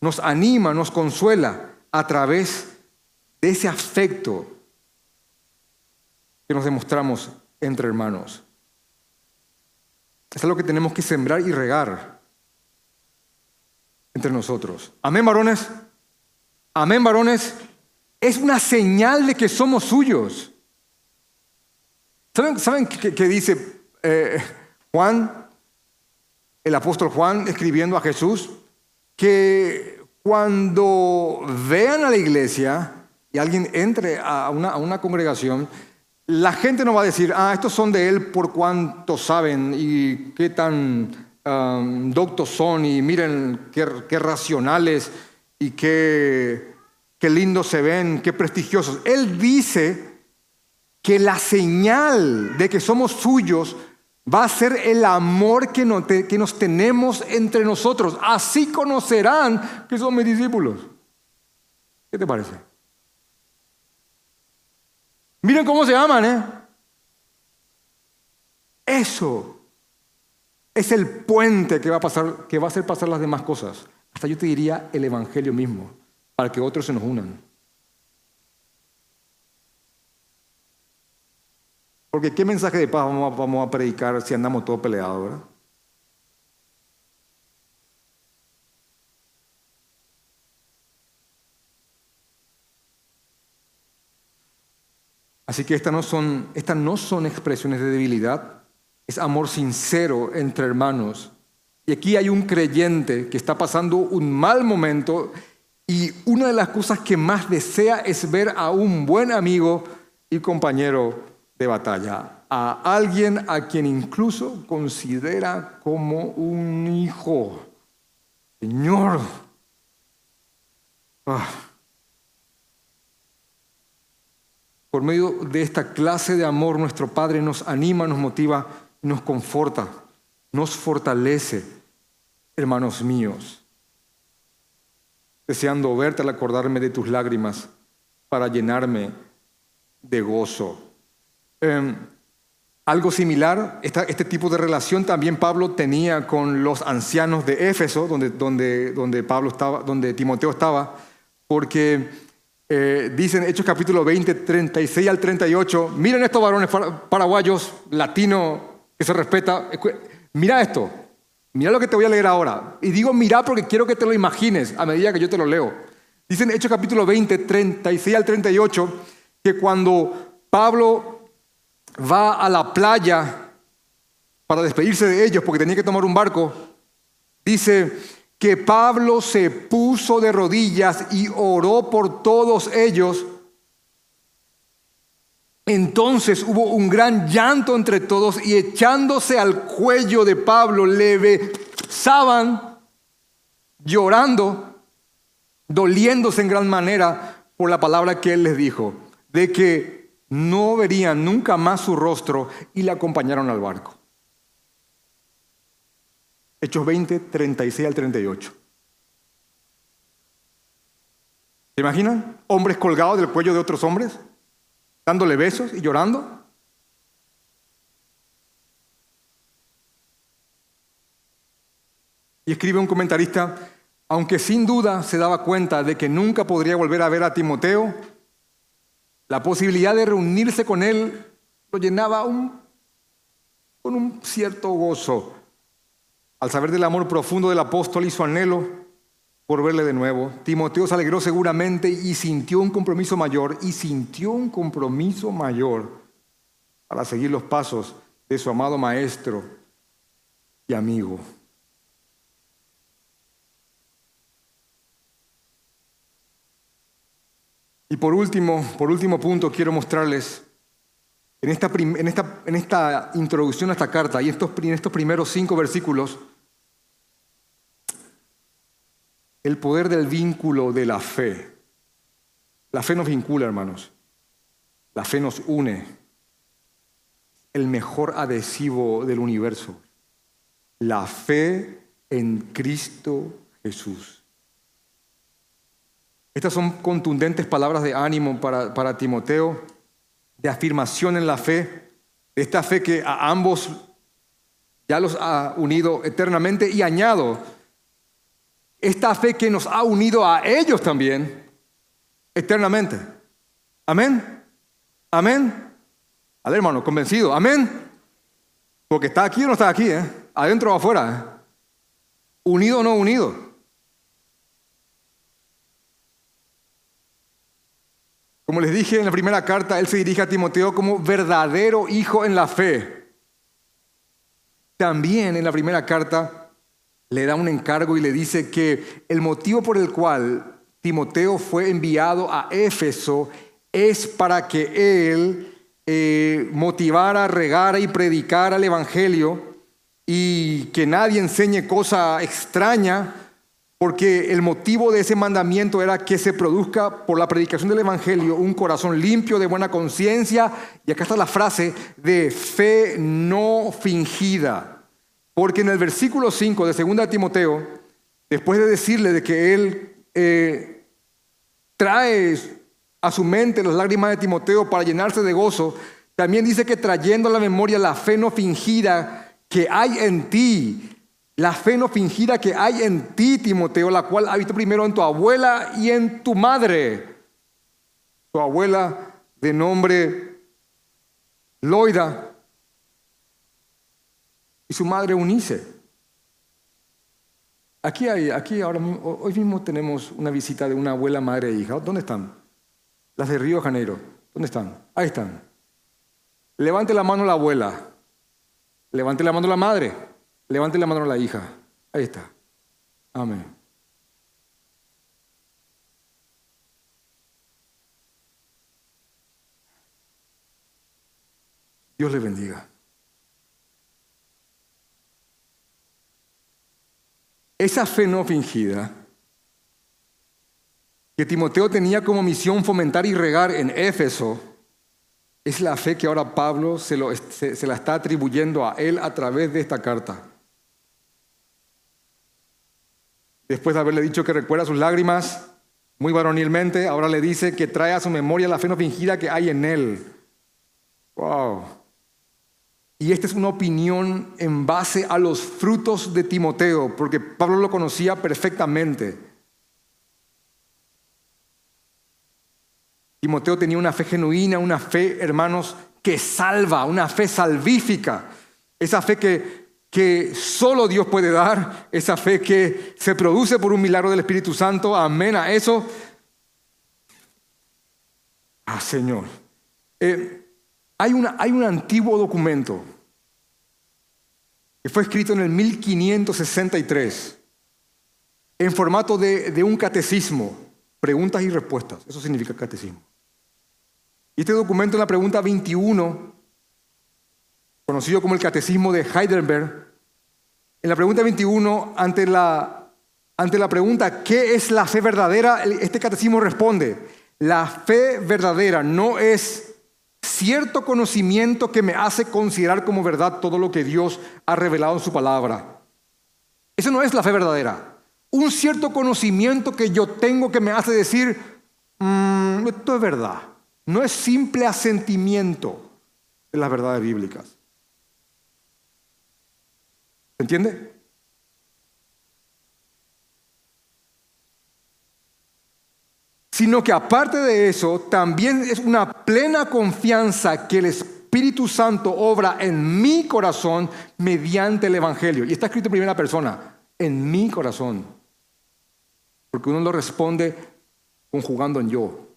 nos anima, nos consuela a través de ese afecto que nos demostramos entre hermanos. Es lo que tenemos que sembrar y regar entre nosotros. Amén, varones. Amén, varones. Es una señal de que somos suyos. ¿Saben, qué, dice eh, Juan, el apóstol Juan, escribiendo a Jesús, que cuando vean a la iglesia y alguien entre a una, congregación, la gente no va a decir, ah, estos son de él por cuánto saben y qué tan um, doctos son y miren qué, qué racionales y qué, qué lindos se ven, qué prestigiosos. Él dice que la señal de que somos suyos va a ser el amor que nos, tenemos entre nosotros. Así conocerán que son mis discípulos. ¿Qué te parece? Miren cómo se aman, ¿eh? Eso es el puente que va a pasar, que va a hacer pasar las demás cosas. Hasta yo te diría el evangelio mismo, para que otros se nos unan. Porque ¿qué mensaje de paz vamos a, predicar si andamos todos peleados, verdad? Así que estas no, son, estas no son expresiones de debilidad, es amor sincero entre hermanos. Y aquí hay un creyente que está pasando un mal momento y una de las cosas que más desea es ver a un buen amigo y compañero de batalla, a alguien a quien incluso considera como un hijo. Señor, ah. Por medio de esta clase de amor, nuestro Padre nos anima, nos motiva, nos conforta, nos fortalece, hermanos míos. Deseando verte al acordarme de tus lágrimas para llenarme de gozo. Em, algo similar, este tipo de relación también Pablo tenía con los ancianos de Éfeso, donde, donde, donde, Pablo estaba, donde Timoteo estaba, porque eh, dicen Hechos capítulo 20, 36 al 38, miren estos varones paraguayos, latinos, que se respeta, mira esto, mira lo que te voy a leer ahora. Y digo mira porque quiero que te lo imagines a medida que yo te lo leo. Dicen Hechos capítulo 20, 36 al 38, que cuando Pablo va a la playa para despedirse de ellos porque tenía que tomar un barco, dice, que Pablo se puso de rodillas y oró por todos ellos. Entonces hubo un gran llanto entre todos y echándose al cuello de Pablo le besaban llorando, doliéndose en gran manera por la palabra que él les dijo, de que no verían nunca más su rostro y le acompañaron al barco. Hechos 20, 36 al 38. ¿Se imaginan? Hombres colgados del cuello de otros hombres, dándole besos y llorando. Y escribe un comentarista, aunque sin duda se daba cuenta de que nunca podría volver a ver a Timoteo, la posibilidad de reunirse con él lo llenaba con un cierto gozo al saber del amor profundo del apóstol y su anhelo por verle de nuevo, Timoteo se alegró seguramente y sintió un compromiso mayor, y sintió un compromiso mayor para seguir los pasos de su amado maestro y amigo. Y por último, por último punto, quiero mostrarles en esta, en esta, en esta introducción a esta carta y estos, en estos primeros cinco versículos, el poder del vínculo de la fe. La fe nos vincula, hermanos. La fe nos une. El mejor adhesivo del universo. La fe en Cristo Jesús. Estas son contundentes palabras de ánimo para, para Timoteo, de afirmación en la fe, de esta fe que a ambos ya los ha unido eternamente y añado, esta fe que nos ha unido a ellos también eternamente. Amén. Amén. Al hermano, convencido. Amén. Porque está aquí o no está aquí, ¿eh? adentro o afuera. ¿eh? Unido o no unido. Como les dije en la primera carta, él se dirige a Timoteo como verdadero hijo en la fe. También en la primera carta le da un encargo y le dice que el motivo por el cual Timoteo fue enviado a Éfeso es para que él eh, motivara, regara y predicara el Evangelio y que nadie enseñe cosa extraña, porque el motivo de ese mandamiento era que se produzca por la predicación del Evangelio un corazón limpio, de buena conciencia, y acá está la frase de fe no fingida. Porque en el versículo 5 de 2 Timoteo, después de decirle de que él eh, trae a su mente las lágrimas de Timoteo para llenarse de gozo, también dice que trayendo a la memoria la fe no fingida que hay en ti, la fe no fingida que hay en ti, Timoteo, la cual ha visto primero en tu abuela y en tu madre. Tu abuela de nombre Loida y su madre Unice. Aquí hay, aquí ahora hoy mismo tenemos una visita de una abuela, madre e hija. ¿Dónde están? Las de Río Janeiro. ¿Dónde están? Ahí están. Levante la mano la abuela. Levante la mano la madre. Levante la mano la hija. Ahí está. Amén. Dios le bendiga. Esa fe no fingida que Timoteo tenía como misión fomentar y regar en Éfeso, es la fe que ahora Pablo se, la está atribuyendo a él a través de esta carta. Después de haberle dicho que recuerda sus lágrimas, muy varonilmente, ahora le dice que trae a su memoria la fe no fingida que hay en él. ¡Wow! Y esta es una opinión en base a los frutos de Timoteo, porque Pablo lo conocía perfectamente. Timoteo tenía una fe genuina, una fe, hermanos, que salva, una fe salvífica. Esa fe que, que solo Dios puede dar, esa fe que se produce por un milagro del Espíritu Santo. Amén a eso. Ah, Señor. Eh, hay, hay un antiguo documento que fue escrito en el 1563 en formato de, de un catecismo, preguntas y respuestas. Eso significa catecismo. Y este documento en la pregunta 21, conocido como el Catecismo de Heidelberg, en la pregunta 21, ante la, ante la pregunta ¿qué es la fe verdadera? Este catecismo responde, la fe verdadera no es cierto conocimiento que me hace considerar como verdad todo lo que Dios ha revelado en su palabra. Eso no es la fe verdadera. Un cierto conocimiento que yo tengo que me hace decir, mm, esto es verdad. No es simple asentimiento de las verdades bíblicas. ¿Se entiende? sino que aparte de eso, también es una plena confianza que el Espíritu Santo obra en mi corazón mediante el Evangelio. Y está escrito en primera persona, en mi corazón. Porque uno lo responde conjugando en yo.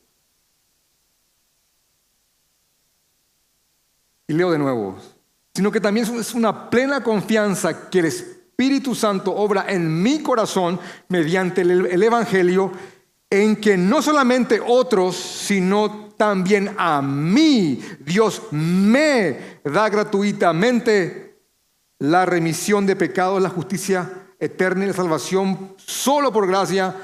y leo de nuevo, sino que también es una plena confianza que el Espíritu Santo obra en mi corazón mediante el, Evangelio, en que no solamente otros, sino también a mí Dios me da gratuitamente la remisión de pecados, la justicia eterna y la salvación solo por gracia,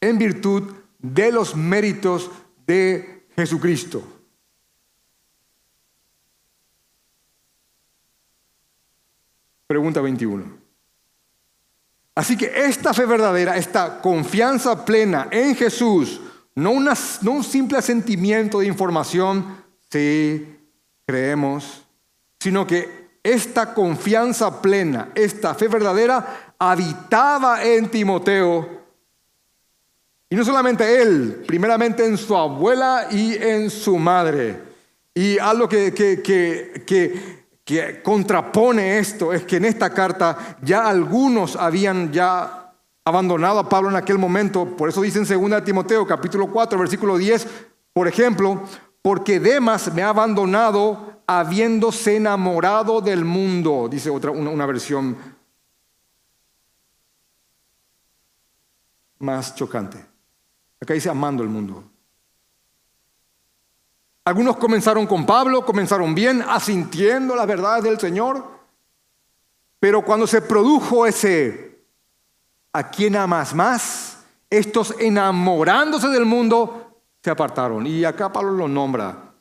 en virtud de los méritos de Jesucristo. Pregunta 21. Así que esta fe verdadera, esta confianza plena en Jesús, no, no un simple sentimiento de información, sí, creemos, sino que esta confianza plena, esta fe verdadera, habitaba en Timoteo. Y no solamente él, primeramente en su abuela y en su madre. Y algo que, que, que que contrapone esto es que en esta carta ya algunos habían ya abandonado a Pablo en aquel momento. Por eso dice en 2 Timoteo capítulo 4 versículo 10, por ejemplo, porque Demas me ha abandonado habiéndose enamorado del mundo, dice otra una, una versión más chocante. Acá dice amando el mundo. Algunos comenzaron con Pablo, comenzaron bien, asintiendo las verdades del Señor, pero cuando se produjo ese a quién amas más, estos enamorándose del mundo se apartaron. Y acá Pablo lo nombra.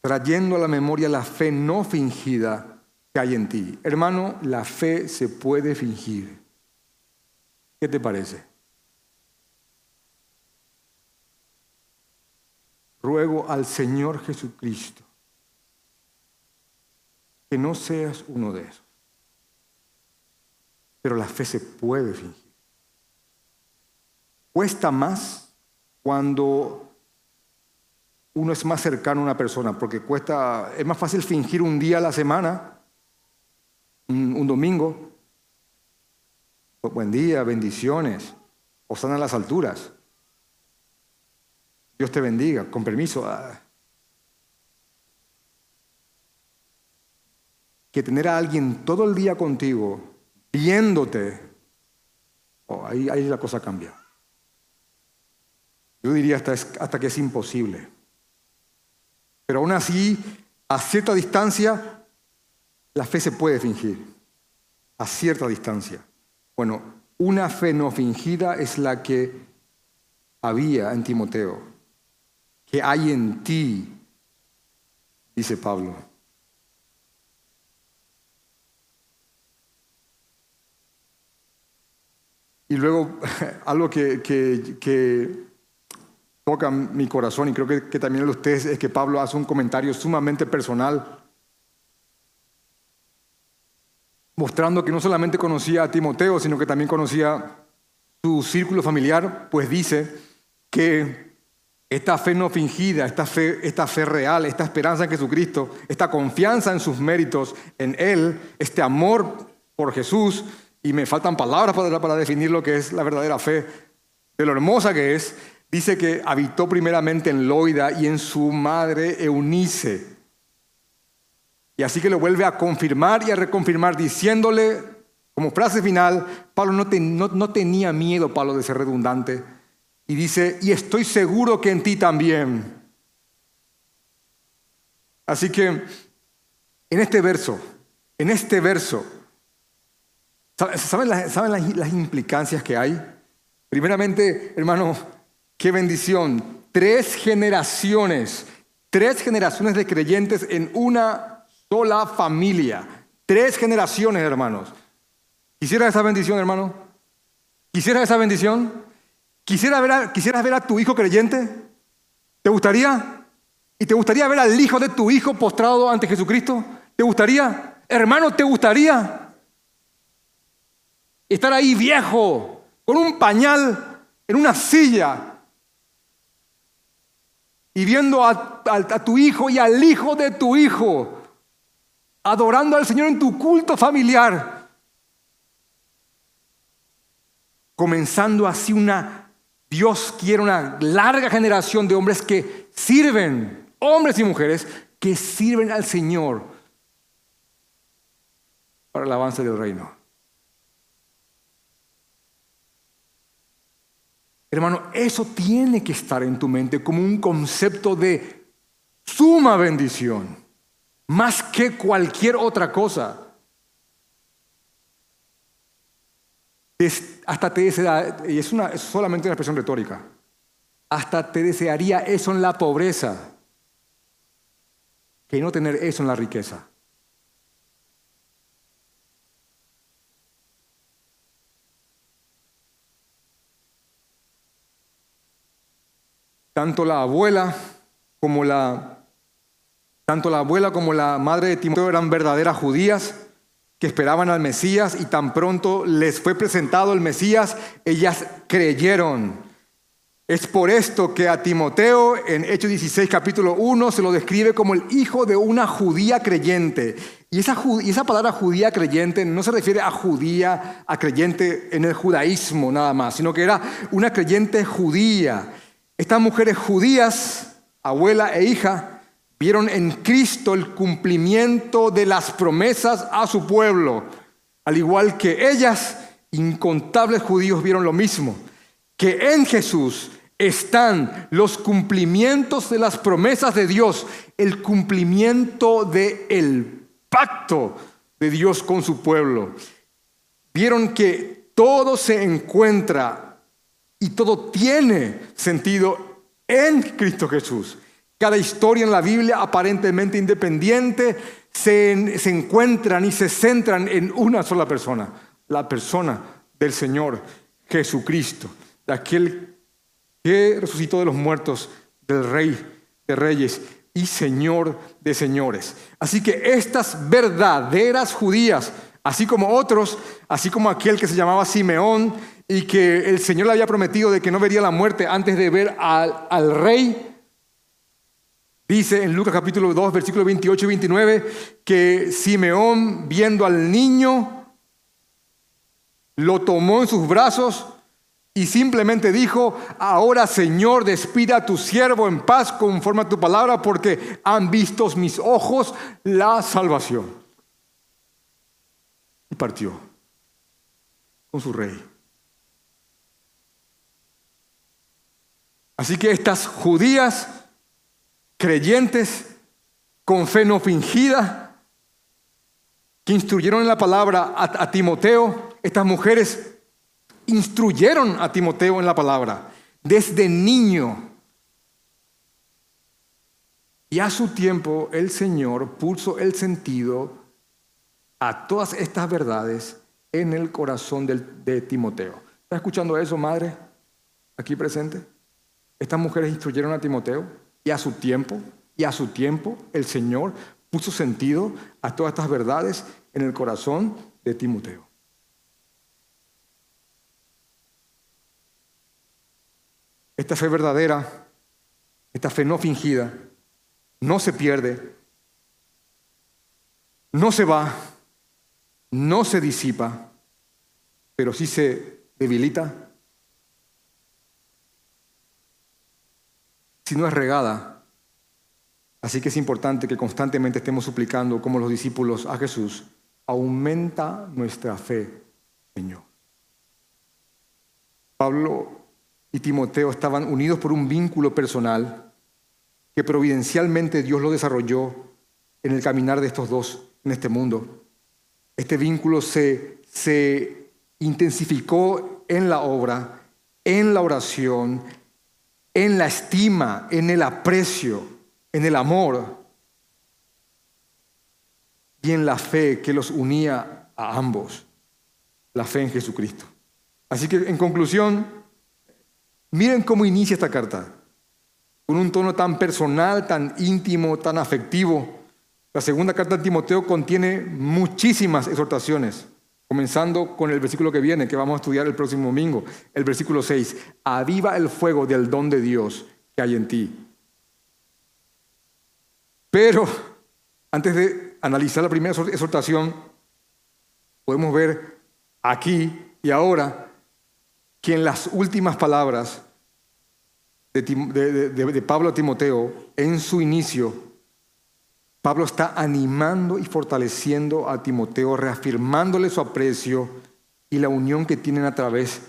Trayendo a la memoria la fe no fingida que hay en ti. Hermano, la fe se puede fingir. ¿Qué te parece? Ruego al Señor Jesucristo que no seas uno de esos. Pero la fe se puede fingir. Cuesta más cuando uno es más cercano a una persona, porque cuesta, es más fácil fingir un día a la semana un, domingo. Buen día, bendiciones. Osana a las alturas. Dios te bendiga, con permiso. Ah. Que tener a alguien todo el día contigo, viéndote, oh, ahí, ahí la cosa cambia. Yo diría hasta, hasta que es imposible. Pero aún así, a cierta distancia, la fe se puede fingir a cierta distancia. Bueno, una fe no fingida es la que había en Timoteo, que hay en ti, dice Pablo. Y luego algo que, toca mi corazón y creo que, que también de ustedes es que Pablo hace un comentario sumamente personal mostrando que no solamente conocía a Timoteo, sino que también conocía su círculo familiar, pues dice que esta fe no fingida, esta fe, esta fe real, esta esperanza en Jesucristo, esta confianza en sus méritos, en Él, este amor por Jesús, y me faltan palabras para, para definir lo que es la verdadera fe, de lo hermosa que es, dice que habitó primeramente en Loida y en su madre Eunice. Y así que lo vuelve a confirmar y a reconfirmar diciéndole, como frase final, Pablo no, no, tenía miedo, Pablo, de ser redundante. Y dice, y estoy seguro que en ti también. Así que en este verso, en este verso, ¿saben, las, ¿saben las implicancias que hay? Primeramente, hermano, qué bendición. Tres generaciones, tres generaciones de creyentes en una sola familia. Tres generaciones, hermanos. ¿Quisiera esa bendición, hermano? ¿Quisiera esa bendición? ¿Quisiera ver a, ¿Quisieras ver a tu hijo creyente? ¿Te gustaría? ¿Y te gustaría ver al hijo de tu hijo postrado ante Jesucristo? ¿Te gustaría? Hermano, ¿te gustaría? Estar ahí viejo, con un pañal, en una silla, y viendo a, a tu hijo y al hijo de tu hijo adorando al Señor en tu culto familiar. comenzando así una, Dios quiere una larga generación de hombres que sirven, hombres y mujeres, que sirven al Señor para el avance del reino. Hermano, eso tiene que estar en tu mente como un concepto de suma bendición, más que cualquier otra cosa. hasta te desea, y es, una, es solamente una expresión retórica, hasta te desearía eso en la pobreza, que no tener eso en la riqueza. Tanto la abuela como la tanto la abuela como la madre de Timoteo eran verdaderas judías que esperaban al Mesías y tan pronto les fue presentado el Mesías, ellas creyeron. Es por esto que a Timoteo en Hechos 16 capítulo 1 se lo describe como el hijo de una judía creyente. Y esa, y esa palabra judía creyente no se refiere a judía, a creyente en el judaísmo nada más, sino que era una creyente judía. Estas mujeres judías, abuela e hija, vieron en Cristo el cumplimiento de las promesas a su pueblo, al igual que ellas, incontables judíos vieron lo mismo, que en Jesús están los cumplimientos de las promesas de Dios, el cumplimiento del el pacto de Dios con su pueblo. Vieron que todo se encuentra y todo tiene sentido en Cristo Jesús. Cada historia en la Biblia, aparentemente independiente, se, se encuentran y se centran en una sola persona, la persona del Señor Jesucristo, de aquel que resucitó de los muertos, del Rey de Reyes y Señor de Señores. Así que estas verdaderas judías, así como otros, así como aquel que se llamaba Simeón y que el Señor le había prometido de que no vería la muerte antes de ver al, al rey. Dice en Lucas capítulo 2, versículos 28 y 29, que Simeón, viendo al niño, lo tomó en sus brazos y simplemente dijo, ahora Señor, despida a tu siervo en paz conforme a tu palabra, porque han visto mis ojos la salvación. Y partió con su rey. Así que estas judías creyentes con fe no fingida, que instruyeron en la palabra a, Timoteo, estas mujeres instruyeron a Timoteo en la palabra desde niño. Y a su tiempo el Señor puso el sentido a todas estas verdades en el corazón de Timoteo. ¿Está escuchando eso, madre? Aquí presente. Estas mujeres instruyeron a Timoteo y a su tiempo, y a su tiempo el Señor puso sentido a todas estas verdades en el corazón de Timoteo. Esta fe verdadera, esta fe no fingida, no se pierde, no se va, no se disipa, pero sí se debilita si no es regada. Así que es importante que constantemente estemos suplicando, como los discípulos, a Jesús, aumenta nuestra fe, Señor. Pablo y Timoteo estaban unidos por un vínculo personal que providencialmente Dios lo desarrolló en el caminar de estos dos en este mundo. Este vínculo se, se intensificó en la obra, en la oración, en la estima, en el aprecio, en el amor y en la fe que los unía a ambos, la fe en Jesucristo. Así que en conclusión, miren cómo inicia esta carta, con un tono tan personal, tan íntimo, tan afectivo. La segunda carta de Timoteo contiene muchísimas exhortaciones. Comenzando con el versículo que viene, que vamos a estudiar el próximo domingo, el versículo 6. Aviva el fuego del don de Dios que hay en ti. Pero antes de analizar la primera exhortación, podemos ver aquí y ahora que en las últimas palabras de, de Pablo a Timoteo, en su inicio, Pablo está animando y fortaleciendo a Timoteo, reafirmándole su aprecio y la unión que tienen a través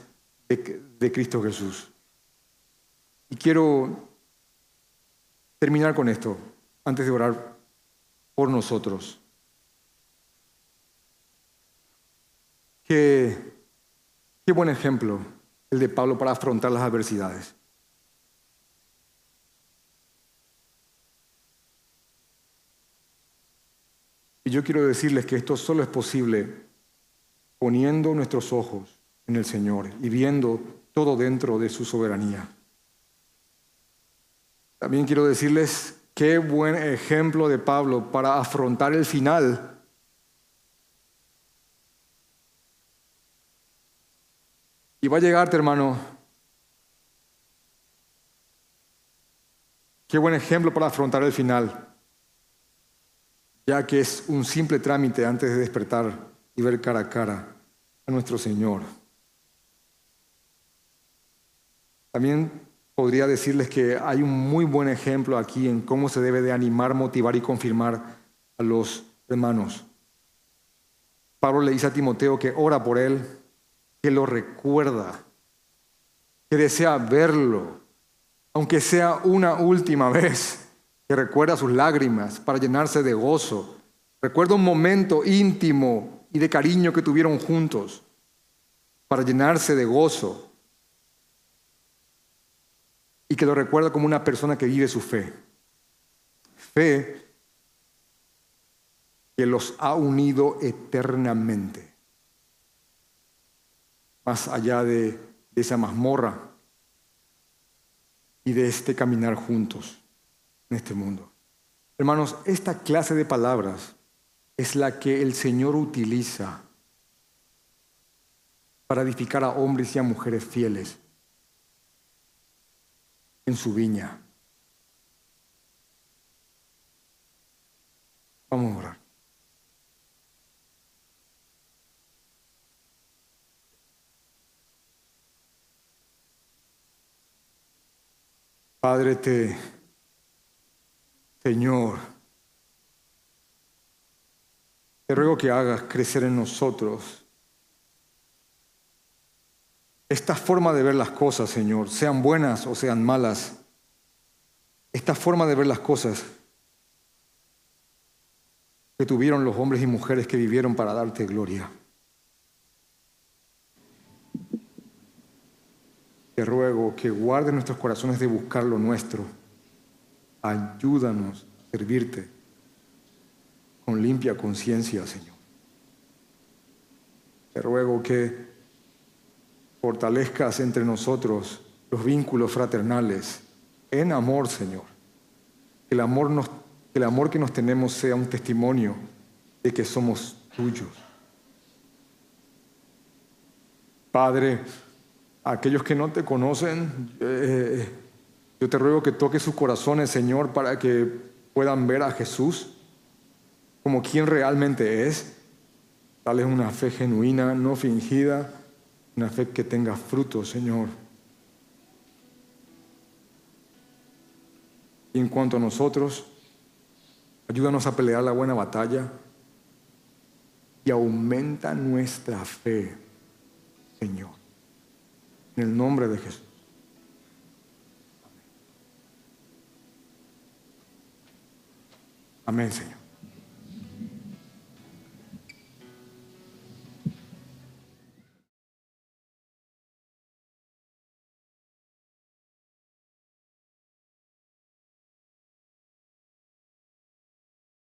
de, Cristo Jesús. Y quiero terminar con esto, antes de orar por nosotros. Qué, qué buen ejemplo el de Pablo para afrontar las adversidades. Y yo quiero decirles que esto solo es posible poniendo nuestros ojos en el Señor y viendo todo dentro de su soberanía. También quiero decirles qué buen ejemplo de Pablo para afrontar el final. Y va a llegarte, hermano. Qué buen ejemplo para afrontar el final, ya que es un simple trámite antes de despertar y ver cara a cara a nuestro Señor. También podría decirles que hay un muy buen ejemplo aquí en cómo se debe de animar, motivar y confirmar a los hermanos. Pablo le dice a Timoteo que ora por él, que lo recuerda, que desea verlo, aunque sea una última vez, que recuerda sus lágrimas para llenarse de gozo. Recuerda un momento íntimo y de cariño que tuvieron juntos para llenarse de gozo y que lo recuerda como una persona que vive su fe. Fe que los ha unido eternamente, más allá de, de esa mazmorra y de este caminar juntos en este mundo. Hermanos, esta clase de palabras es la que el Señor utiliza para edificar a hombres y a mujeres fieles en su viña. Vamos a orar. Padre, te, Señor, te ruego que hagas crecer en nosotros esta forma de ver las cosas, Señor, sean buenas o sean malas, esta forma de ver las cosas que tuvieron los hombres y mujeres que vivieron para darte gloria. Te ruego que guarde nuestros corazones de buscar lo nuestro. Ayúdanos a servirte con limpia conciencia, Señor. Te ruego que fortalezcas entre nosotros los vínculos fraternales en amor, Señor. Que el amor, que nos tenemos sea un testimonio de que somos tuyos. Padre, aquellos que no te conocen, eh, yo te ruego que toques sus corazones, Señor, para que puedan ver a Jesús como quien realmente es. Dale una fe genuina, no fingida una fe que tenga fruto, Señor. Y en cuanto a nosotros, ayúdanos a pelear la buena batalla y aumenta nuestra fe, Señor. En el nombre de Jesús. Amén, Señor.